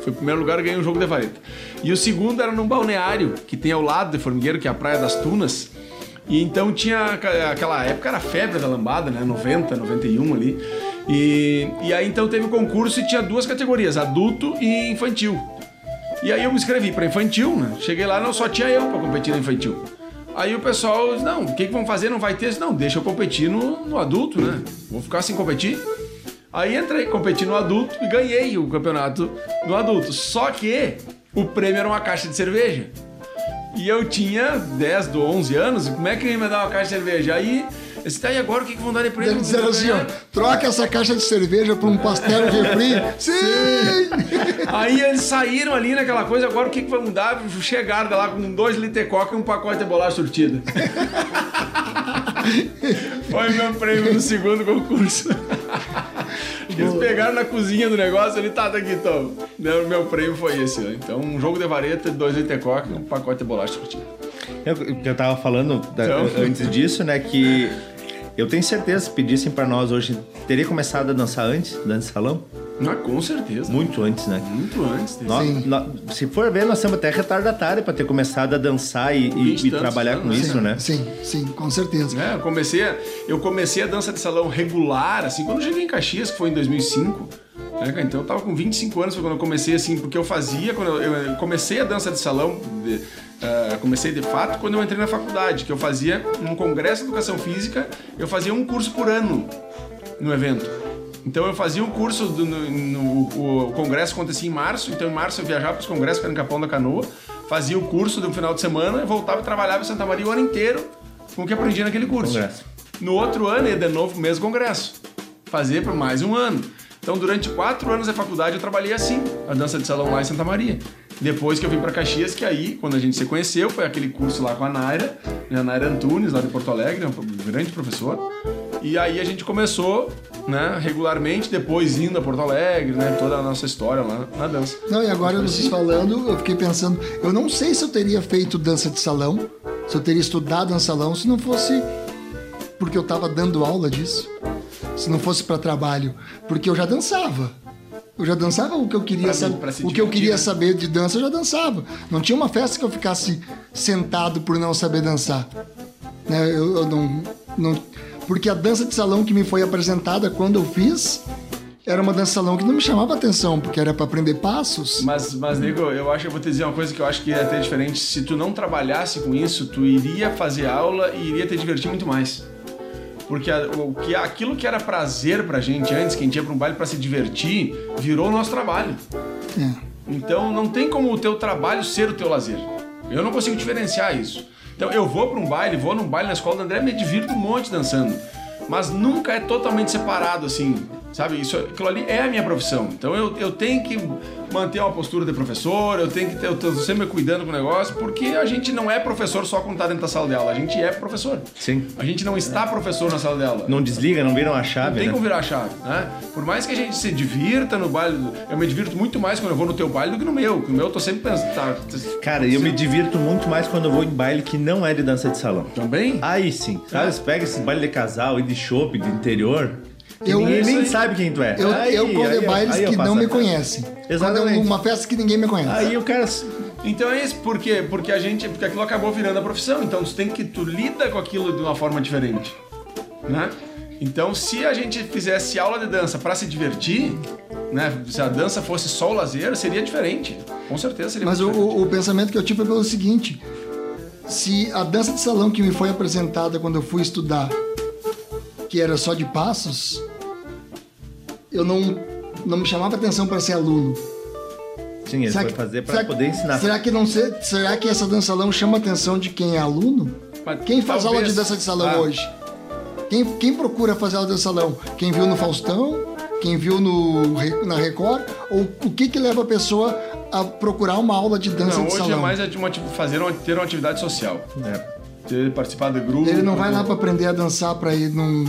Foi o primeiro lugar, ganhei um jogo de vareta. E o segundo era num balneário, que tem ao lado de Formigueiro, que é a Praia das Tunas. E então tinha aquela época era febre da lambada, né? 90, 91 ali. E, e aí então teve o concurso e tinha duas categorias, adulto e infantil. E aí eu me inscrevi pra infantil, né? Cheguei lá, não só tinha eu pra competir no infantil. Aí o pessoal, disse, não, o que, que vão fazer? Não vai ter? Disse, Não, deixa eu competir no, no adulto, né? Vou ficar sem competir. Aí entrei, competi no adulto e ganhei o campeonato no adulto. Só que o prêmio era uma caixa de cerveja. E eu tinha 10 do 11 anos, como é que ele ia me dar uma caixa de cerveja? Aí, eu disse, tá, e agora o que, que vão dar de prêmio? Eles disseram assim, ó, troca essa caixa de cerveja por um pastel refri. Sim! Aí eles saíram ali naquela coisa, agora o que, que vamos dar? Chegaram lá com dois litros de coca e um pacote de bolacha surtida. Foi meu prêmio no segundo concurso. Eles pegaram na cozinha do negócio, ele tá, tá aqui, então. Meu prêmio foi esse, ó. Então, um jogo de vareta, dois de coca e um pacote de bolacha surtida. Eu, eu tava falando da- Então. antes disso, né, que eu tenho certeza, se pedissem pra nós hoje, teria começado a dançar antes, dança de salão? Ah, com certeza. Muito antes, né? Muito antes. Nós- Sim. nós- se for ver, nós somos até retardatário pra ter começado a dançar e, e- e trabalhar anos, com né? isso, né? Sim, sim, com certeza. É, eu comecei, a, eu comecei a dança de salão regular, assim, quando eu cheguei em Caxias, que foi em 2005. Cara? então eu tava com 25 anos quando eu comecei, assim, porque eu fazia, quando eu, eu comecei a dança de salão, de, eh, comecei de fato quando eu entrei na faculdade, que eu fazia um congresso de educação física, eu fazia um curso por ano no evento. Então eu fazia um curso, do, no, no- o congresso acontecia em março, então em março eu viajava para os congressos em Capão da Canoa, fazia o curso de um final de semana, e voltava e trabalhava em Santa Maria o ano inteiro com o que aprendi naquele curso. Congresso. No outro ano ia de novo pro mesmo congresso, fazer por mais um ano. Então durante quatro anos da faculdade eu trabalhei assim, a dança de salão lá em Santa Maria. Depois que eu vim para Caxias, que aí, quando a gente se conheceu, foi aquele curso lá com a Naira, né, a Naira Antunes, lá de Porto Alegre, uma grande professora. E aí a gente começou, né, regularmente, depois indo a Porto Alegre, né, toda a nossa história lá na dança. Não, e agora vocês falando, eu fiquei pensando, eu não sei se eu teria feito dança de salão, se eu teria estudado dança de salão, se não fosse porque eu tava dando aula disso, se não fosse para trabalho, porque eu já dançava. Eu já dançava o que eu queria saber. O que eu queria né? saber de dança, eu já dançava. Não tinha uma festa que eu ficasse sentado por não saber dançar. Né, Eu, eu não, não. Porque a dança de salão que me foi apresentada quando eu fiz era uma dança de salão que não me chamava atenção, porque era para aprender passos. Mas, mas, nego, eu acho que eu vou te dizer uma coisa que eu acho que ia ter diferente. Se tu não trabalhasse com isso, tu iria fazer aula e iria te divertir muito mais. Porque a- o que, aquilo que era prazer pra gente antes, que a gente ia pra um baile pra se divertir, virou o nosso trabalho. É. Então não tem como o teu trabalho ser o teu lazer. Eu não consigo diferenciar isso. Então eu vou pra um baile, vou num baile na escola do André, me divirto um monte dançando. Mas nunca é totalmente separado assim, sabe? Isso, aquilo ali é a minha profissão. Então eu, eu tenho que manter uma postura de professor, eu tenho que ter, eu tô sempre me cuidando com o negócio, porque a gente não é professor só quando tá dentro da sala de aula, a gente é professor. Sim. A gente não está professor na sala de aula. Não desliga, não viram a Não chave, tem né? como virar a chave, né? Por mais que a gente se divirta no baile, eu me divirto muito mais quando eu vou no teu baile do que no meu. porque No meu eu tô sempre pensando, tá, Cara, eu me divirto muito mais quando eu vou em baile que não é de dança de salão. também? Aí sim, sabe? Você pega esse baile de casal e de chopp do interior. Eu- ninguém sabe quem tu é. Eu, Aí- eu quando aí bailes aí que não me conhecem. Quando é Exatamente. uma festa que ninguém me conhece. Aí o cara. Então é isso, por quê? Porque a gente, porque aquilo acabou virando a profissão, então tu tem que tu lida com aquilo de uma forma diferente, né? Então, se a gente fizesse aula de dança pra se divertir, né? Se a dança fosse só o lazer, seria diferente. Com certeza seria Mas o- o pensamento que eu tive é pelo seguinte: se a dança de salão que me foi apresentada quando eu fui estudar, que era só de passos, eu não, não me chamava atenção para ser aluno. Sim, ele Será foi que- fazer que- poder ensinar. Será que não sei, será que essa dança salão chama a atenção de quem é aluno? Mas Quem faz talvez- aula de dança de salão Ah. hoje? Quem, quem procura fazer aula de dança salão? Quem viu no Faustão? Quem viu no, na Record? Ou o que que leva a pessoa a procurar uma aula de dança Não, de hoje salão? é mais é de uma, fazer uma, ter uma atividade social. É. Ter, participar de grupo. Ele não vai lá para aprender a dançar para ir num,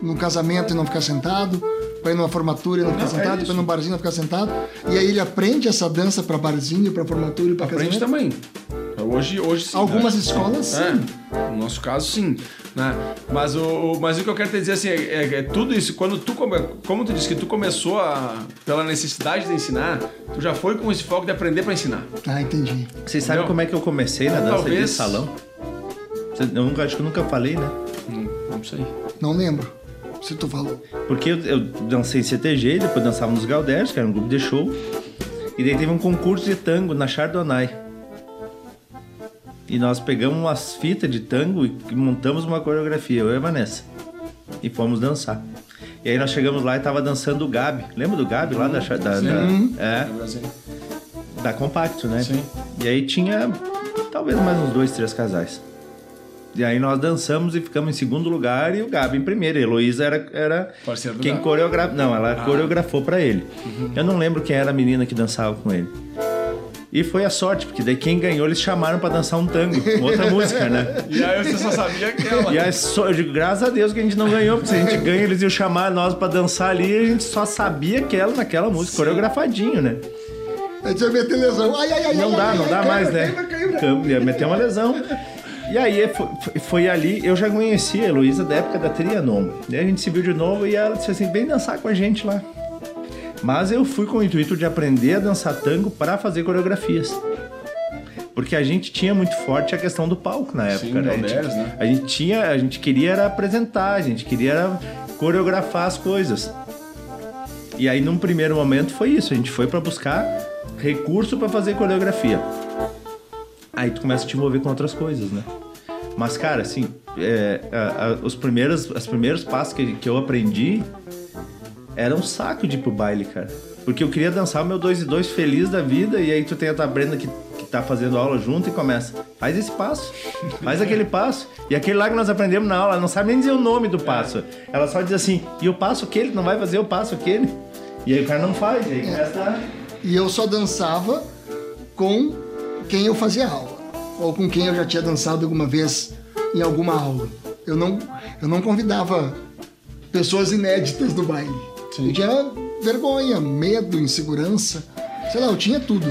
num casamento e não ficar sentado, para ir numa formatura e não ficar Não, é sentado, isso. para ir num barzinho e não ficar sentado. E aí ele aprende essa dança para barzinho, para formatura e para Aprende casamento. também. Hoje, hoje sim. Algumas né? escolas, sim. É, no nosso caso, sim. Né? Mas, o, o- mas o que eu quero te dizer assim, é, é- é tudo isso, quando tu, come, como tu disse que tu começou a, pela necessidade de ensinar, tu já foi com esse foco de aprender para ensinar. Ah, entendi. Vocês sabem Não. como é que eu comecei na dança Talvez- de salão? Eu nunca, acho que eu nunca falei, né? Hum, não sei. Não lembro se tu falou. Porque eu, eu dancei em CTG, depois dançava nos Galders, que era um grupo de show. E daí teve um concurso de tango na Chardonnay. E nós pegamos umas fitas de tango e montamos uma coreografia, eu e a Vanessa. E fomos dançar. E aí nós chegamos lá e tava dançando o Gabi. Lembra do Gabi lá da, Char- da, da- é, da Compacto, né? Sim. E aí tinha talvez mais uns dois, três casais. E aí nós dançamos e ficamos em segundo lugar e o Gabi em primeiro. E a Heloísa era, era Parceiro quem coreografou. Não, ela Ah. coreografou pra ele. Uhum. Eu não lembro quem era a menina que dançava com ele. E foi a sorte, porque daí quem ganhou eles chamaram pra dançar um tango, outra música, né? E aí você só sabia aquela. E aí, só, eu digo, graças a Deus que a gente não ganhou, porque se a gente ganha, eles iam chamar nós pra dançar ali e a gente só sabia aquela naquela música, coreografadinho, né? Aí você vai ter lesão. Ai, ai, ai, Não ai, dá, ai, não ai, dá caiu, mais, né? caiu, caiu, caiu. Câmbio, Ia meter uma lesão. E aí foi, foi- ali, eu já conhecia a Heloísa da época da Trianon. Daí a gente se viu de novo e ela disse assim: vem dançar com a gente lá. Mas eu fui com o intuito de aprender a dançar tango para fazer coreografias. Porque a gente tinha muito forte a questão do palco na época, Sim, né? A gente, Galdéres, né? a gente tinha, a gente queria era apresentar, a gente queria era coreografar as coisas. E aí num primeiro momento foi isso, a gente foi para buscar recurso para fazer coreografia. Aí tu começa a te envolver com outras coisas, né? Mas, cara, assim, é, a- a- os, primeiros, os primeiros passos que, que eu aprendi era um saco de ir pro baile, cara. Porque eu queria dançar o meu 2 e 2 feliz da vida, e aí tu tem a tua Brenda que, que tá fazendo aula junto e começa. Faz esse passo, faz aquele passo. E aquele lá que nós aprendemos na aula, ela não sabe nem dizer o nome do passo. Ela só diz assim, e o passo aquele, tu não vai fazer o passo aquele. E aí o cara não faz, e aí começa a... E eu só dançava com quem eu fazia aula. Ou com quem eu já tinha dançado alguma vez em alguma aula. Eu não, eu não convidava pessoas inéditas do baile. Eu tinha vergonha, medo, insegurança. Sei lá, eu tinha tudo.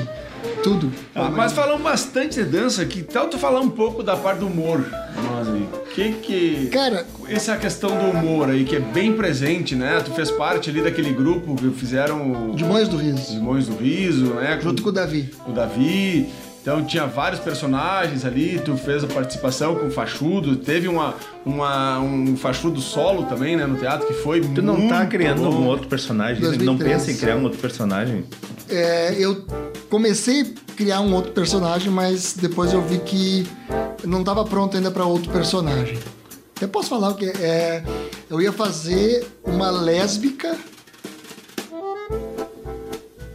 Tudo. Ah, mas falamos bastante de dança, que tal tu falar um pouco da parte do humor? Aí. Que que. Cara, Essa é a questão do humor aí, que é bem presente, né? Tu fez parte ali daquele grupo que fizeram de Mães do Riso. Irmãos do Riso, né? Junto com o Davi. o Davi. Então tinha vários personagens ali, tu fez a participação com o Fachudo, teve uma, uma, um Fachudo solo também, né, no teatro, que foi Tu não tá muito criando bom. um outro personagem, né? 2013. não pensa em criar um outro personagem. É, eu comecei a criar um outro personagem, mas depois eu vi que não estava pronto ainda para outro personagem. Até posso falar o que é. Eu ia fazer uma lésbica.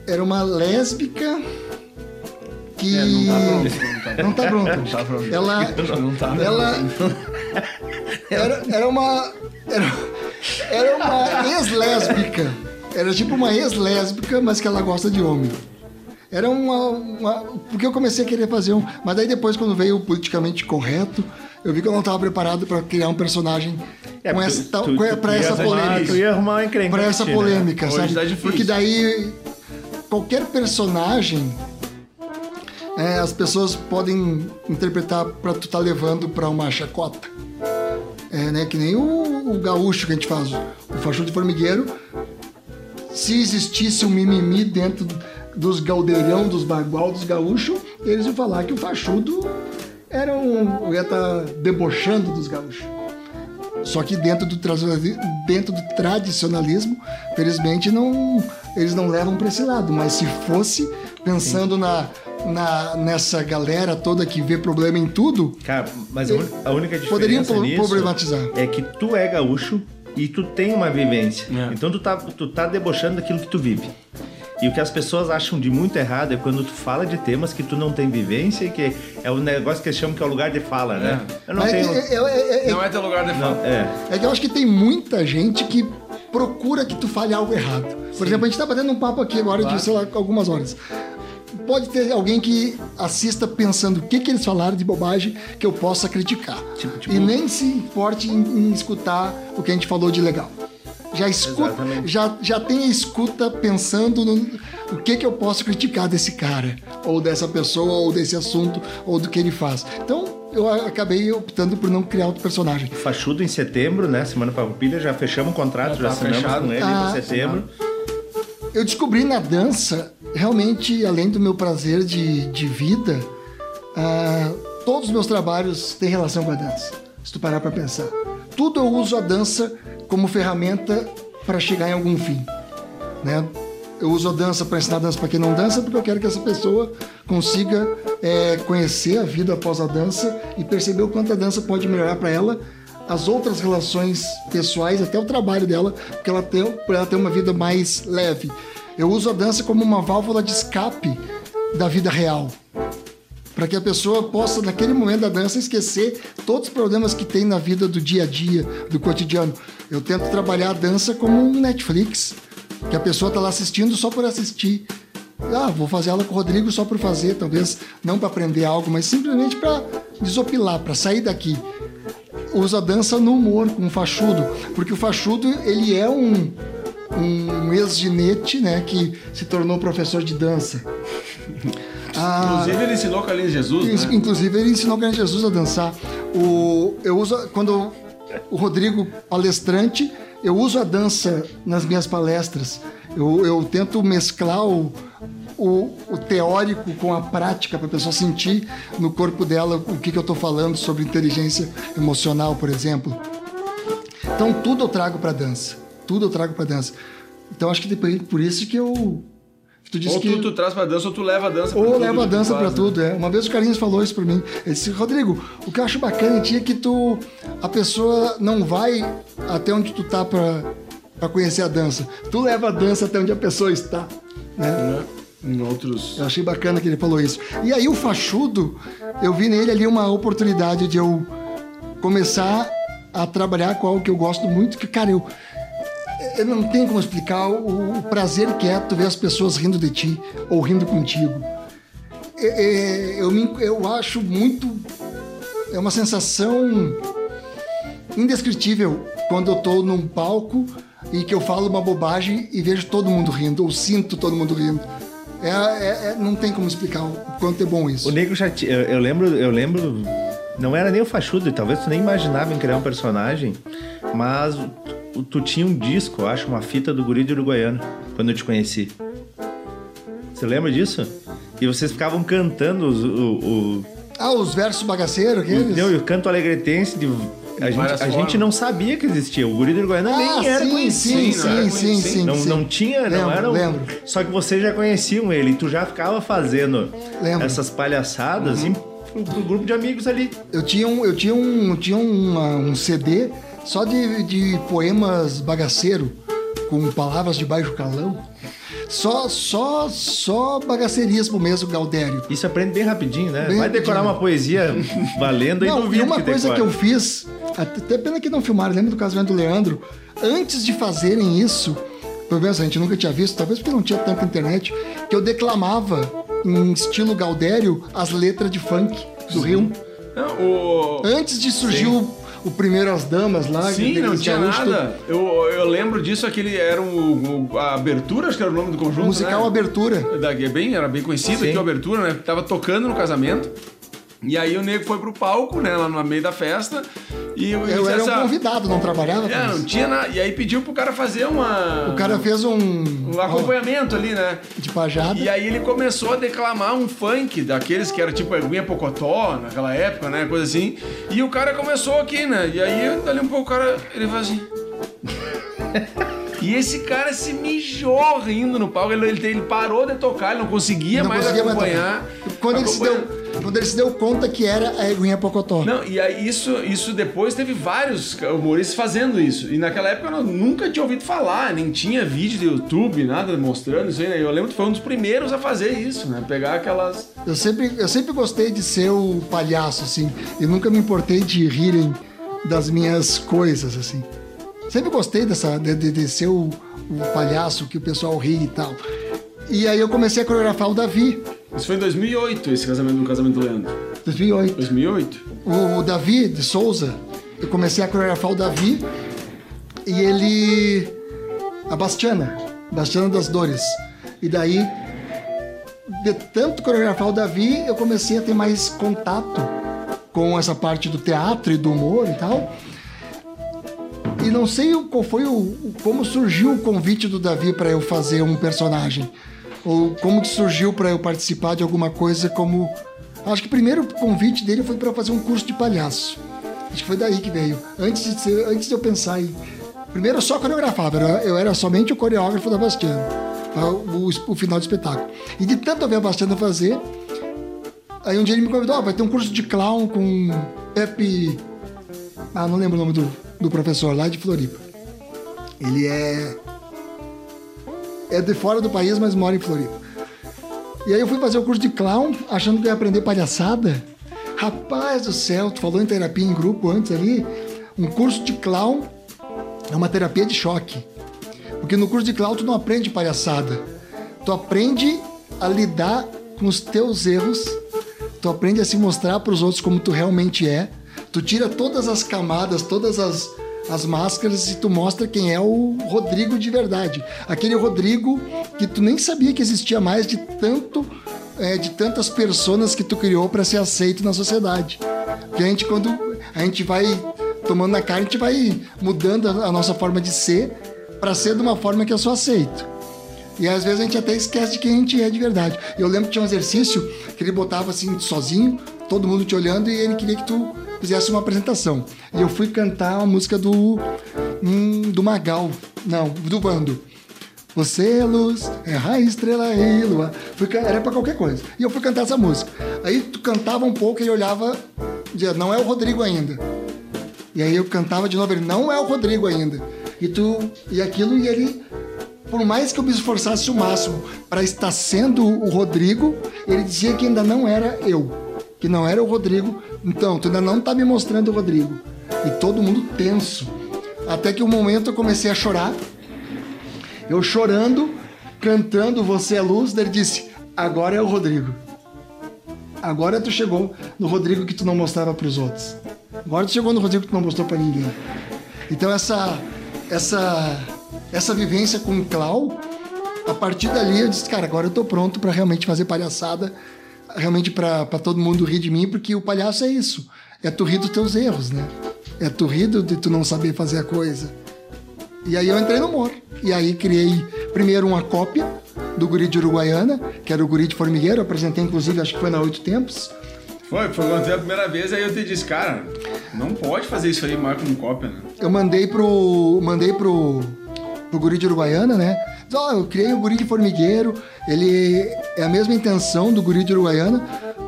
Era uma lésbica que. É, não tá pronto. Não tá pronto. Não tá pronto. Ela. Não tá. Ela. Era, era uma. Era, era uma ex-lésbica. Era tipo uma ex-lésbica, mas que ela gosta de homem. Era uma, uma- Porque eu comecei a querer fazer um. Mas daí depois, quando veio o politicamente correto, eu vi que eu não estava preparado para criar um personagem É, com essa, tu- tu- pra tu essa polêmica. Tu ia arrumar uma encrenca. Pra essa né? polêmica, Hoje sabe? tá. Porque daí qualquer personagem é, as pessoas podem interpretar pra tu tá levando pra uma chacota. É, né? Que nem o, o gaúcho que a gente faz, o fachudo de formigueiro. Se existisse um mimimi dentro dos galdeirão, dos bagual, dos gaúchos, eles iam falar que o fachudo era um. ia estar debochando dos gaúchos. Só que dentro do, dentro do tradicionalismo, felizmente, não, eles não levam para esse lado. Mas se fosse, pensando na, na, nessa galera toda que vê problema em tudo, Cara, mas a, un- a única diferença Poderiam pro- nisso problematizar. é que tu é gaúcho e tu tem uma vivência. É. Então tu tá, tu tá debochando daquilo que tu vive. E o que as pessoas acham de muito errado é quando tu fala de temas que tu não tem vivência e que é o negócio que eles chamam que é o lugar de fala, né? Eu não mas tenho... é, é- é- é- Não é teu lugar de fala. É. é que eu acho que tem muita gente que procura que tu fale algo errado. Por exemplo, a gente tá batendo um papo aqui agora de, sei lá, algumas horas. Pode ter alguém que assista pensando o que, que eles falaram de bobagem que eu possa criticar. Tipo- tipo- E nem se importe em, em escutar o que a gente falou de legal. Já escuta, já, já tem a escuta pensando no o que, que eu posso criticar desse cara, ou dessa pessoa, ou desse assunto, ou do que ele faz. Então, eu acabei optando por não criar outro personagem. Fachudo em setembro, né? Semana Farroupilha, já fechamos o contrato, já, Já tá assinamos fechado. com ele Ah, em setembro. eu descobri na dança, realmente, além do meu prazer de, de vida, ah, todos os meus trabalhos têm relação com a dança. Se tu parar pra pensar. Tudo eu uso a dança como ferramenta para chegar em algum fim. Né? Eu uso a dança para ensinar dança para quem não dança, porque eu quero que essa pessoa consiga é, conhecer a vida após a dança e perceber o quanto a dança pode melhorar para ela as outras relações pessoais, até o trabalho dela, pra ela ter uma vida mais leve. Eu uso a dança como uma válvula de escape da vida real para que a pessoa possa, naquele momento da dança, esquecer todos os problemas que tem na vida do dia a dia, do cotidiano. Eu tento trabalhar a dança como um Netflix, que a pessoa está lá assistindo só por assistir. Ah, vou fazer aula com o Rodrigo só por fazer, talvez não para aprender algo, mas simplesmente para desopilar, para sair daqui. Usa a dança no humor, com o fachudo, porque o fachudo ele é um, um ex-ginete, né, que se tornou professor de dança. Ah, Inclusive, ele ensinou Carlinhos Jesus, né? Inclusive, ele ensinou o grande Jesus a dançar. O, eu uso, quando o Rodrigo palestrante, eu uso a dança nas minhas palestras. Eu, eu tento mesclar o, o, o teórico com a prática para a pessoa sentir no corpo dela o que, que eu estou falando sobre inteligência emocional, por exemplo. Então, tudo eu trago para dança. Tudo eu trago para dança. Então, acho que depois, por isso que eu. Tu disse Ou que... tu, tu traz pra dança, ou tu leva a dança pra Ou leva a tu dança faz, pra né? tudo, é. Uma vez o Carlinhos falou isso pra mim. Ele disse, Rodrigo, o que eu acho bacana em ti é que tu. A pessoa não vai até onde tu tá pra, pra conhecer a dança. Tu leva a dança até onde a pessoa está. Né? Né? Em outros. Eu achei bacana que ele falou isso. E aí o fachudo, eu vi nele ali uma oportunidade de eu começar a trabalhar com algo que eu gosto muito, que, cara, eu. Eu não tenho como explicar o, o prazer que é tu ver as pessoas rindo de ti ou rindo contigo. É, é, eu, me- eu acho muito. É uma sensação indescritível quando eu tô num palco e que eu falo uma bobagem e vejo todo mundo rindo, ou sinto todo mundo rindo. É, é- é- não tem como explicar o quanto é bom isso. O Negro já ti- eu, eu lembro, eu lembro, não era nem o Fachudo, talvez tu nem imaginava em criar um personagem, mas tu, tu tinha um disco, eu acho, uma fita do Guri de Uruguaiano, quando eu te conheci. Você lembra disso? E vocês ficavam cantando os- o, o, Ah, os versos bagaceiros, aqueles? não, e o canto alegretense de. A, gente, a gente não sabia que existia. O Guri de Uruguaiana Ah, nem era sim, conhecido. sim, não era sim, sim, sim, Não, sim. não tinha, não Lembro, era. um- Lembro. Só que vocês já conheciam ele e tu já ficava fazendo Lembro. essas palhaçadas Uhum. e pro, pro grupo de amigos ali. Eu tinha um, eu tinha um, eu tinha uma- um CD só de, de poemas bagaceiro, com palavras de baixo calão. Só, só, só bagaceirismo mesmo, Galdério. Isso aprende bem rapidinho, né? Bem Vai decorar rapidinho. uma poesia valendo e Não, e duvido uma que coisa que eu fiz, até pena que não filmaram, lembra do casamento do Leandro? Antes de fazerem isso, pelo menos a gente nunca tinha visto, talvez porque não tinha tanta internet, que eu declamava em estilo Galdério as letras de funk do Rio. Não, o... Antes de surgir o, o primeiro As Damas lá. Sim, não tinha nada. Eu, eu lembro disso, aquele era o, o- a abertura, acho que era o nome do conjunto. Musical né? Abertura. Da, é bem, era bem conhecido aqui, a abertura, né? Tava tocando no casamento. E aí o nego foi pro palco, né, lá no meio da festa. E Eu disse era um essa- convidado, não trabalhava É, não tinha nada. E aí pediu pro cara fazer uma. O cara fez um. um acompanhamento ali, né? de pajada. E aí ele começou a declamar um funk daqueles que era tipo Aguinha Pocotó, naquela época, né? Coisa assim. E o cara começou aqui, né? E aí, dali um pouco, o cara, ele faz assim. E esse cara se mijou rindo no palco. Ele, ele, ele parou de tocar, ele não conseguia Não mais conseguia mais acompanhar. tocar. Quando ele, se Acompanhar. deu, quando ele se deu conta que era a Eguinha Pocotó. Não, e aí isso, isso depois teve vários humoristas fazendo isso. E naquela época eu nunca tinha ouvido falar, nem tinha vídeo do YouTube, nada mostrando isso aí. né? Eu lembro que foi um dos primeiros a fazer isso, né? Pegar aquelas. Eu sempre, eu sempre gostei de ser o palhaço, assim. E nunca me importei de rirem das minhas coisas, assim. Sempre gostei dessa, de, de- de ser o, o palhaço que o pessoal ri e tal. E aí eu comecei a coreografar o Davi, Isso foi em 2008, esse casamento do casamento do Leandro. 2008. 2008? O, o Davi de Souza, eu comecei a coreografar o Davi e ele. A Bastiana, Bastiana das Dores. E daí, de tanto coreografar o Davi, eu comecei a ter mais contato com essa parte do teatro e do humor e tal. E não sei qual foi o- como surgiu o convite do Davi para eu fazer um personagem ou como que surgiu para eu participar de alguma coisa como acho que o primeiro convite dele foi para fazer um curso de palhaço. Acho que foi daí que veio. Antes de ser, antes de eu pensar em primeiro eu só coreografava, eu era, somente o coreógrafo da Bastiana, o, o final do espetáculo. E de tanto eu ver a Bastiana fazer, aí um dia ele me convidou, vai ter um curso de clown com Pepe ah, não lembro o nome do, do professor lá de Floripa. Ele é. É de fora do país, mas mora em Floripa. E aí eu fui fazer o curso de clown, achando que ia aprender palhaçada. Rapaz do céu, tu falou em terapia em grupo antes ali. Um curso de clown é uma terapia de choque. Porque no curso de clown tu não aprende palhaçada. Tu aprende a lidar com os teus erros. Tu aprende a se mostrar para os outros como tu realmente é. Tu tira todas as camadas, todas as, as máscaras e tu mostra quem é o Rodrigo de verdade. Aquele Rodrigo que tu nem sabia que existia mais de tanto é, de tantas personas que tu criou para ser aceito na sociedade. Porque a gente quando a gente vai tomando na cara, a gente vai mudando a, a nossa forma de ser para ser de uma forma que eu sou aceito. E às vezes a gente até esquece de quem a gente é de verdade. Eu lembro que tinha um exercício que ele botava assim, sozinho, todo mundo te olhando, e ele queria que tu fizesse uma apresentação. E eu fui cantar a música do. hum, do Magal. Não, do Bando. Você é luz, é estrela e lua. Fui era pra qualquer coisa. E eu fui cantar essa música. Aí tu cantava um pouco e ele olhava, dizia, não é o Rodrigo ainda. E aí eu cantava de novo, ele não é o Rodrigo ainda. E tu e aquilo e ele por mais que eu me esforçasse o máximo para estar sendo o Rodrigo, ele dizia que ainda não era eu, que não era o Rodrigo. Então, tu ainda não tá me mostrando o Rodrigo. E todo mundo tenso. Até que um momento eu comecei a chorar. Eu chorando, cantando Você é Luz, ele disse: "Agora é o Rodrigo". Agora tu chegou no Rodrigo que tu não mostrava para os outros. Agora tu chegou no Rodrigo que tu não mostrou para ninguém. Então essa essa essa vivência com o Clau, a partir dali eu disse, cara, agora eu tô pronto para realmente fazer palhaçada, realmente para todo mundo rir de mim, porque o palhaço é isso. É tu rir dos teus erros, né? É tu rir do- de tu não saber fazer a coisa. E aí eu entrei no humor. E aí criei primeiro uma cópia do guri de Uruguaiana, que era o guri de Formigueiro, eu apresentei inclusive, acho que foi na Oito Tempos. Foi, foi quando veio a primeira vez, aí eu te disse, cara, não pode fazer isso aí mais como cópia, né? eu mandei pro. Mandei pro. pro guri de Uruguaiana, né? Ó, eu criei o guri de formigueiro, ele é a mesma intenção do guri de Uruguaiana,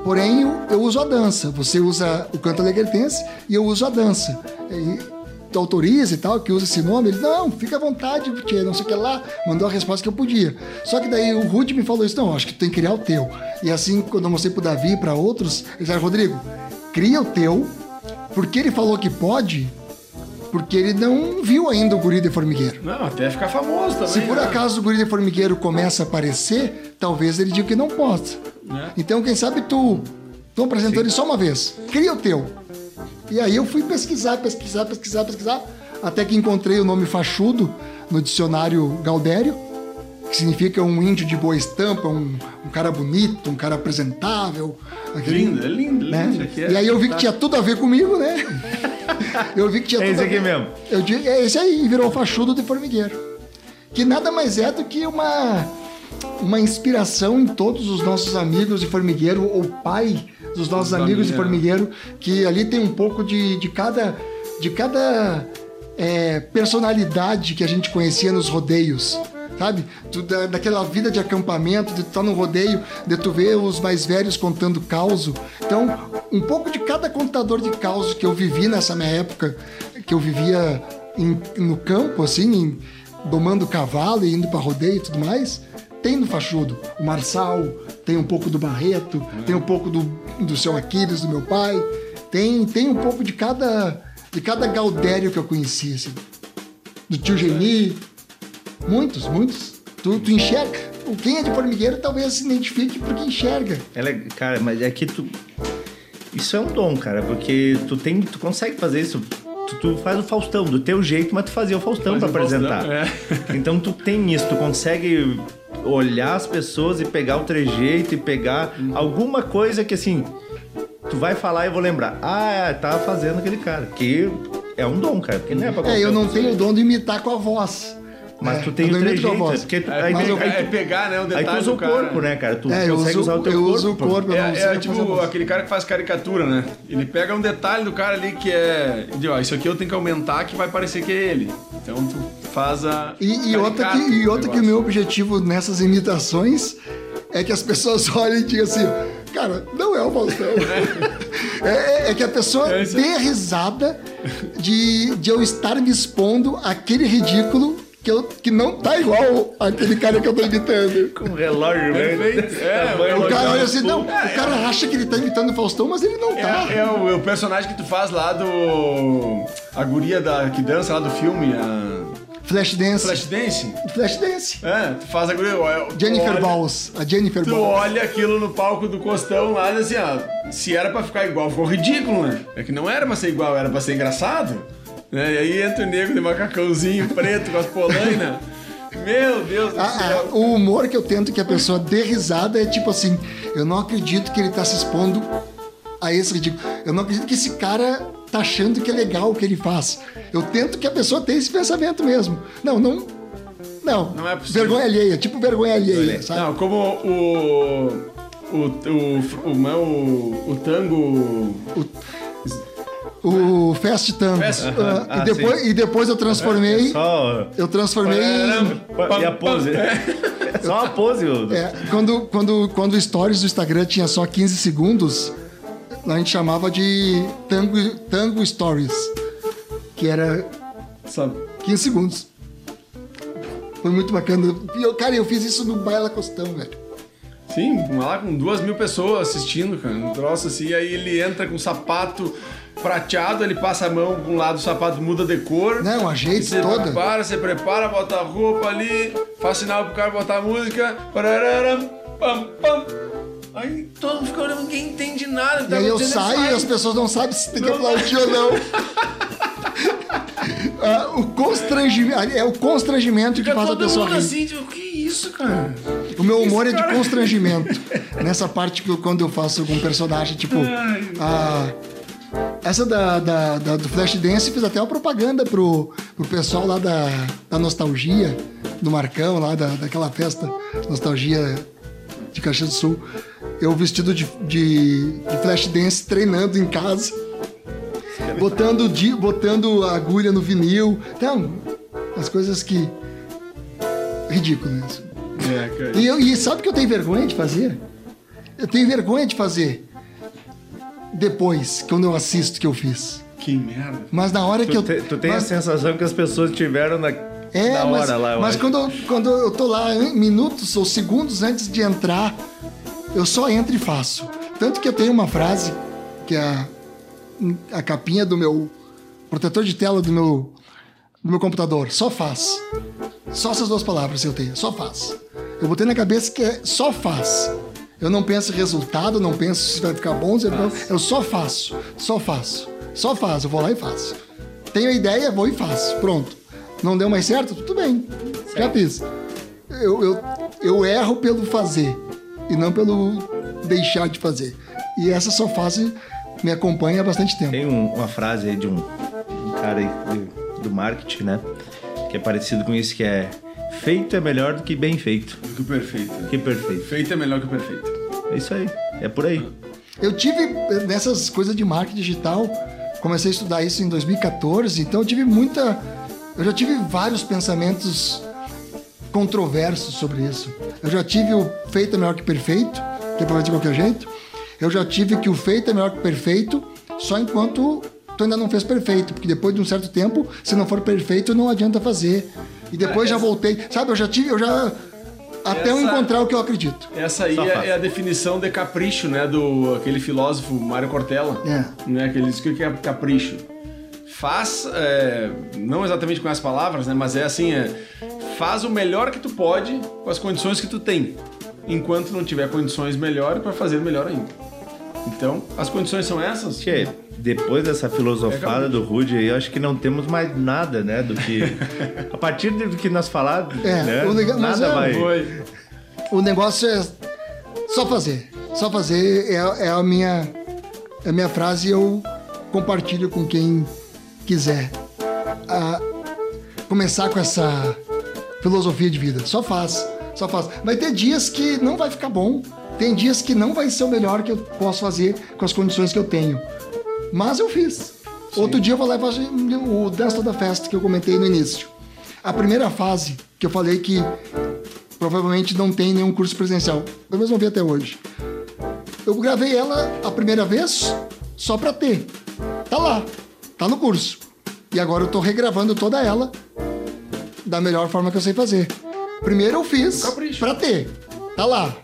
porém eu, uso a dança. Você usa o canto alegretense e eu uso a dança. E, autoriza e tal, que usa esse nome? Ele, não, fica à vontade, tchê, não sei o que lá. Mandou a resposta que eu podia. Só que daí o Rude me falou isso, não, acho que tu tem que criar o teu. E assim, quando eu mostrei pro Davi e pra outros, eles disseram, Rodrigo, cria o teu, porque ele falou que pode, porque ele não viu ainda o guri de formigueiro. Não, até ficar famoso também. Se por né? acaso o guri de formigueiro começa a aparecer, talvez ele diga que não possa. É. Então, quem sabe tu, tu apresentou ele só uma vez. Cria o teu. E aí eu fui pesquisar, pesquisar, pesquisar, pesquisar, até que encontrei o nome fachudo no dicionário Gaudério, que significa um índio de boa estampa, um, um cara bonito, um cara apresentável. aquele- Lindo, é lindo, né? lindo. É E aí eu vi que tinha tudo a ver comigo, né? Eu vi que tinha É tudo esse aqui mesmo. Eu digo, é esse aí, virou fachudo de formigueiro. Que nada mais é do que uma, uma inspiração em todos os nossos amigos de formigueiro, ou pai dos nossos amigos de formigueiro, que ali tem um pouco de, de cada, de cada é, personalidade que a gente conhecia nos rodeios. Sabe? Tu, da, daquela vida de acampamento, de tu estar no rodeio, de tu ver os mais velhos contando causo. Então, um pouco de cada contador de causos que eu vivi nessa minha época, que eu vivia em- no campo, assim, em- domando cavalo e indo para rodeio e tudo mais, tem no Fachudo. O Marçal, tem um pouco do Barreto, tem um pouco do, do seu Aquiles, do meu pai, tem, tem um pouco de cada, de cada Gaudério que eu conhecia, assim. Do tio Geni, muitos, muitos. Tu, tu enxerga. O Quem é de formigueiro talvez se identifique porque enxerga. Ela é- cara, mas é que tu. Isso é um dom, cara, porque tu tem, tu consegue fazer isso. Tu, tu faz o Faustão do teu jeito, mas tu fazia o Faustão Faz pra o Faustão, apresentar. é. Então tu tem isso, tu consegue olhar as pessoas e pegar o trejeito e pegar alguma coisa que assim, tu vai falar e eu vou lembrar. Ah, tá fazendo aquele cara, que é um dom, cara, porque não é pra É, eu não tenho o dom de imitar com a voz. Mas É, tu tem eu o trejeito, voz. porque tu, É, aí, mas eu- aí é tu- pegar, né, o Aí detalhe tu usa do o cara. corpo, né, cara? Tu É, eu consegue uso, usar o teu eu corpo. uso o corpo. eu não É, é tipo aquele cara que faz caricatura, né? Ele pega um detalhe do cara ali que é. de, ó, isso aqui eu tenho que aumentar que vai parecer que é ele. Então tu faz a. E, e outra, que, e outra que o meu objetivo nessas imitações é que as pessoas olhem e digam assim, cara, não é o Faustão. é, é- é que a pessoa É dê risada de, de eu estar me expondo àquele ridículo que, eu, que não tá igual aquele cara que eu tô imitando. Com relógio, né? Perfeito. É, Tamanho o O cara olha assim, não, o É, cara acha que ele tá imitando o Faustão, mas ele não tá. É, é o, é o personagem que tu faz lá do. A guria da, que dança lá do filme, a. Flashdance. Flashdance? Flashdance. É, tu faz a guria. tu Jennifer olha- Balls. A Jennifer Tu Balls. olha aquilo no palco do Costão lá e diz assim, ó, se era pra ficar igual, ficou ridículo, né? É que não era pra ser igual, era pra ser engraçado. Né? E aí entra o nego de macacãozinho preto com as polainas. Meu Deus do Ah, céu. ah, o humor que eu tento que a pessoa dê risada é tipo assim: eu não acredito que ele tá se expondo a esse ridículo. Eu não acredito que esse cara tá achando que é legal o que ele faz. Eu tento que a pessoa tenha esse pensamento mesmo. Não, não. Não, Não é possível. vergonha alheia, tipo vergonha alheia, sabe? Não, como o. O, o, o, o, o, o tango. O Fast Tango. Fast- Ah, Ah, e, depois, sim. e depois eu transformei. Só. Eu transformei em. E a pose? É só uma pose, ô. É, quando, quando, quando o stories do Instagram tinha só 15 segundos, a gente chamava de Tango, tango Stories, que era Sabe? 15 segundos. Foi muito bacana. E eu, cara, eu fiz isso no Baila Costão, velho. Sim, lá com duas mil pessoas assistindo, cara. Um troço assim, aí ele entra com um sapato prateado, ele passa a mão com um lado do sapato muda de cor. Não, ajeite Você toda. prepara, você prepara, bota a roupa ali, faz sinal pro cara botar a música. Pararam, pam, pam. Aí todo mundo fica olhando, ninguém entende nada. E tá aí eu saio e as pessoas não sabem se tem que Não. aplaudir ou não. Ah, o constrangimento, é o constrangimento que faz a pessoa mundo rir. assim, tipo, que isso, cara? O meu humor é Esse de constrangimento. Nessa parte que eu- quando eu faço algum personagem, tipo. a- essa da, da- da- do Flashdance fiz até uma propaganda pro, pro pessoal lá da, da Nostalgia, do Marcão, lá da, daquela festa Nostalgia de Caxias do Sul. Eu vestido de, de, de Flashdance treinando em casa. Botando, di- botando a agulha no vinil. Então, as coisas que ridículo isso. É, cara. E, eu, e sabe que eu tenho vergonha de fazer? Eu tenho vergonha de fazer depois, quando eu assisto que eu fiz. Que merda. Mas na hora que Tu, eu. te- tu tem mas, a sensação que as pessoas tiveram na, É, na mas, hora lá. eu mas acho. quando, eu, quando eu tô lá, minutos ou segundos antes de entrar, eu só entro e faço. Tanto que eu tenho uma frase, que é a, a capinha do meu protetor de tela do meu, do meu computador. Só faz. Só essas duas palavras eu tenho. Só faz. Eu botei na cabeça que é só faz. Eu não penso em resultado, não penso se vai ficar bom, se vai ficar- eu só faço. Só faço. Só faço. Eu vou lá e faço. Tenho a ideia, vou e faço. Pronto. Não deu mais certo? Tudo bem. Já fiz. Eu, eu, eu erro pelo fazer e não pelo deixar de fazer. E essa só fase me acompanha há bastante tempo. Tem um- uma frase aí de um, um cara aí do, do marketing, né? Que é parecido com isso, que é feito é melhor do que bem feito. Que perfeito. Que perfeito. Feito é melhor que o perfeito. É isso aí. É por aí. Eu tive nessas coisas de marketing digital, comecei a estudar isso em 2014, então eu tive muita. Eu já tive vários pensamentos controversos sobre isso. Eu já tive o feito é melhor que perfeito, que é pra de qualquer jeito. Eu já tive que o feito é melhor que perfeito, só enquanto tu ainda não fez perfeito, porque depois de um certo tempo, se não for perfeito, não adianta fazer. E depois já voltei, sabe? Eu já tive, eu já até eu Essa- encontrar o que eu acredito. Essa aí é, é a definição de capricho, né? Do aquele filósofo Mário Cortella. É. Né, que ele diz que o que é capricho. Faz, é, não exatamente com as palavras, né? Mas é assim, é, faz o melhor que tu pode com as condições que tu tem. Enquanto não tiver condições melhores para fazer melhor ainda. Então, as condições são essas? Tchê, depois dessa filosofada do Rude aí, eu acho que não temos mais nada, né? Do que. A partir do que nós falar, É, né, legal- nada é, vai. Foi. O negócio é só fazer. Só fazer é, é a minha é a minha frase e eu compartilho com quem quiser. Ah, começar com essa filosofia de vida. Só faz, só faz. Vai ter dias que não vai ficar bom. Tem dias que não vai ser o melhor que eu posso fazer com as condições que eu tenho. Mas eu fiz. Outro dia eu vou lá e faço o Dança da Festa que eu comentei no início. A primeira fase que eu falei que provavelmente não tem nenhum curso presencial. Pelo menos não vi até hoje. Eu gravei ela a primeira vez só pra ter. Tá lá, tá no curso. E agora eu tô regravando toda ela da melhor forma que eu sei fazer. Primeiro eu fiz pra ter. Tá lá.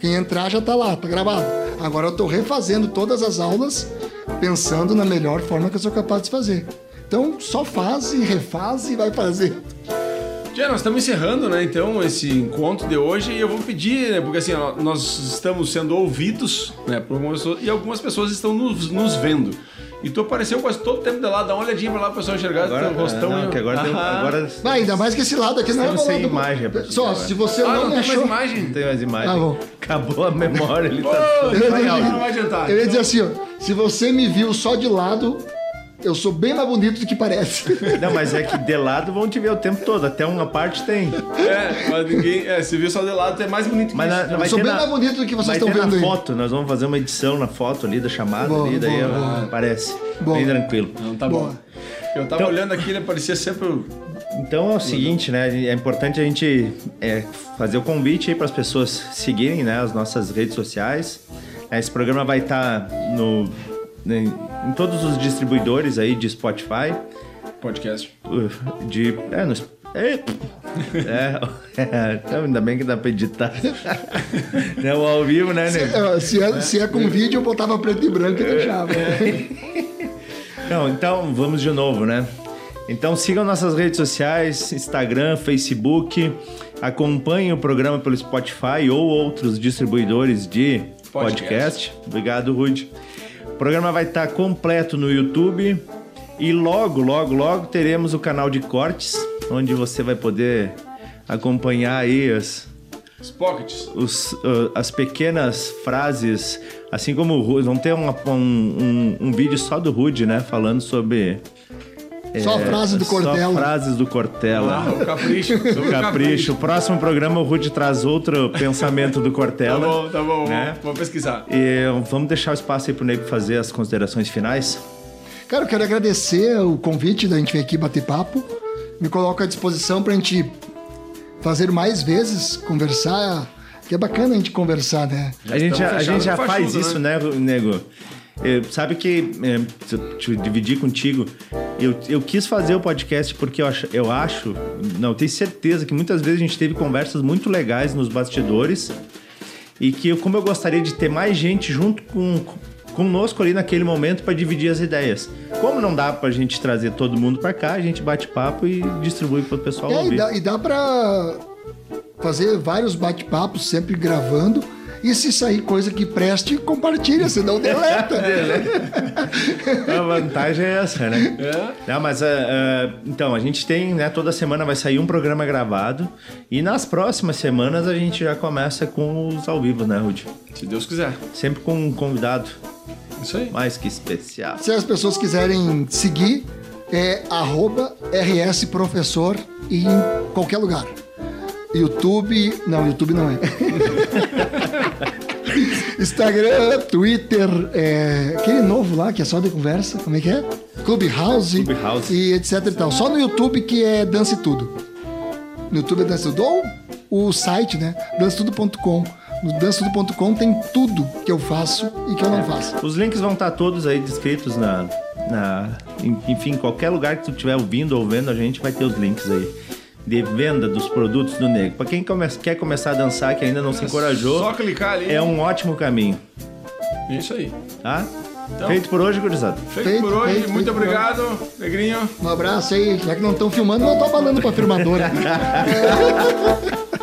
Quem entrar já tá lá, tá gravado. Agora eu tô refazendo todas as aulas pensando na melhor forma que eu sou capaz de fazer. Então só faz e refaz e vai fazer. Já, nós estamos encerrando, né, então, esse encontro de hoje e eu vou pedir, né, porque assim, ó, nós estamos sendo ouvidos, né, por algumas pessoas e algumas pessoas estão nos, nos vendo. E tu apareceu quase todo o tempo de lá, dá uma olhadinha pra lá pro pessoal enxergar Agora, teu rostão. não, que agora, tem, um- Ah. agora Ah, ainda mais que esse lado aqui não é sem lado. imagem Só, agora. se você Ah, não não me tem mais achou... imagem? não tem mais imagem. Tá bom. Acabou a memória, ele tá Pô, Eu não vai adiantar. Eu ia dizer assim, ó, se você me viu só de lado, eu sou bem mais bonito do que parece. Não, mas é que de lado vão te ver o tempo todo. Até uma parte tem. É, mas ninguém. É, se viu só de lado, é mais bonito que Mas isso. na, Eu sou bem na- mais bonito do que vocês estão vendo na aí. foto. Nós vamos fazer uma edição na foto ali da chamada Boa, ali, daí boa. aparece. Boa. Bem tranquilo. Não, tá Boa. bom. Eu tava Então- olhando aqui, ele parecia sempre. o- Então é o seguinte, né? É importante a gente é, fazer o convite aí para as pessoas seguirem né, as nossas redes sociais. Esse programa vai estar no, em, todos os distribuidores aí de Spotify. podcast. De. É, no, é, é, então ainda bem que dá pra editar. é o ao vivo, né, nego? É, se, é, se é com vídeo, eu botava preto e branco e deixava. Não, então vamos de novo, né? Então sigam nossas redes sociais, Instagram, Facebook, acompanhem o programa pelo Spotify ou outros distribuidores de podcast. Podcast. Obrigado, Rude. O programa vai estar completo no YouTube e logo, logo, logo teremos o canal de cortes, onde você vai poder acompanhar aí as, Os pockets. os, uh, as pequenas frases, assim como o Rude, vamos ter uma- um, um, um vídeo só do Rude, né? Falando sobre. Só a frase do Só Cortella. frases do Cortella. Ah, o capricho. O Capricho. O próximo programa o Rude traz outro pensamento do Tá Cortella. bom, tá bom. Né? Vou pesquisar. E vamos deixar o espaço aí pro Nego fazer as considerações finais. Cara, eu quero agradecer o convite da gente vir aqui bater papo. Me coloco à disposição pra gente fazer mais vezes, conversar, que é bacana a gente conversar, né? A gente já, a gente já faz isso, né, nego? É, sabe que, é, se eu te dividir contigo, eu, eu quis fazer o podcast porque eu acho, eu acho, não, eu tenho certeza que muitas vezes a gente teve conversas muito legais nos bastidores e que eu- como eu gostaria de ter mais gente junto com conosco ali naquele momento para dividir as ideias. Como não dá pra gente trazer todo mundo para cá, a gente bate papo e distribui pro pessoal É, e ouvir. dá, e dá pra fazer vários bate-papos sempre gravando. E se sair coisa que preste, compartilha, senão deleta. A vantagem é essa, né? É. Não, mas é, é, então, a gente tem, né? Toda semana vai sair um programa gravado. E nas próximas semanas a gente já começa com os ao vivo, né, Rudy? Se Deus quiser. Sempre com um convidado Isso aí. mais que especial. Se as pessoas quiserem seguir, é arroba RS Professor em qualquer lugar. YouTube. Não, YouTube não é. Instagram, Twitter, é, aquele novo lá que é só de conversa, como é que é? Clubhouse, Clubhouse. e etc e tal. Só no YouTube que é Dance Tudo. No YouTube é Dance Tudo. Ou o site, né? dancetudo.com. No dancetudo.com tem tudo que eu faço e que eu não faço. Os links vão estar todos aí descritos na. na em- enfim, qualquer lugar que tu estiver ouvindo ou vendo, a gente vai ter os links aí. De venda dos produtos do Nego. Pra quem come- quer começar a dançar, que ainda não se encorajou, Só clicar ali. é um ótimo caminho, É Isso aí. tá? Então- Feito por hoje, gurizada. Feito, Feito, por hoje. feito, Muito feito por obrigado, Negrinho. Um abraço aí, já que não estão filmando, eu tô falando pra filmadora.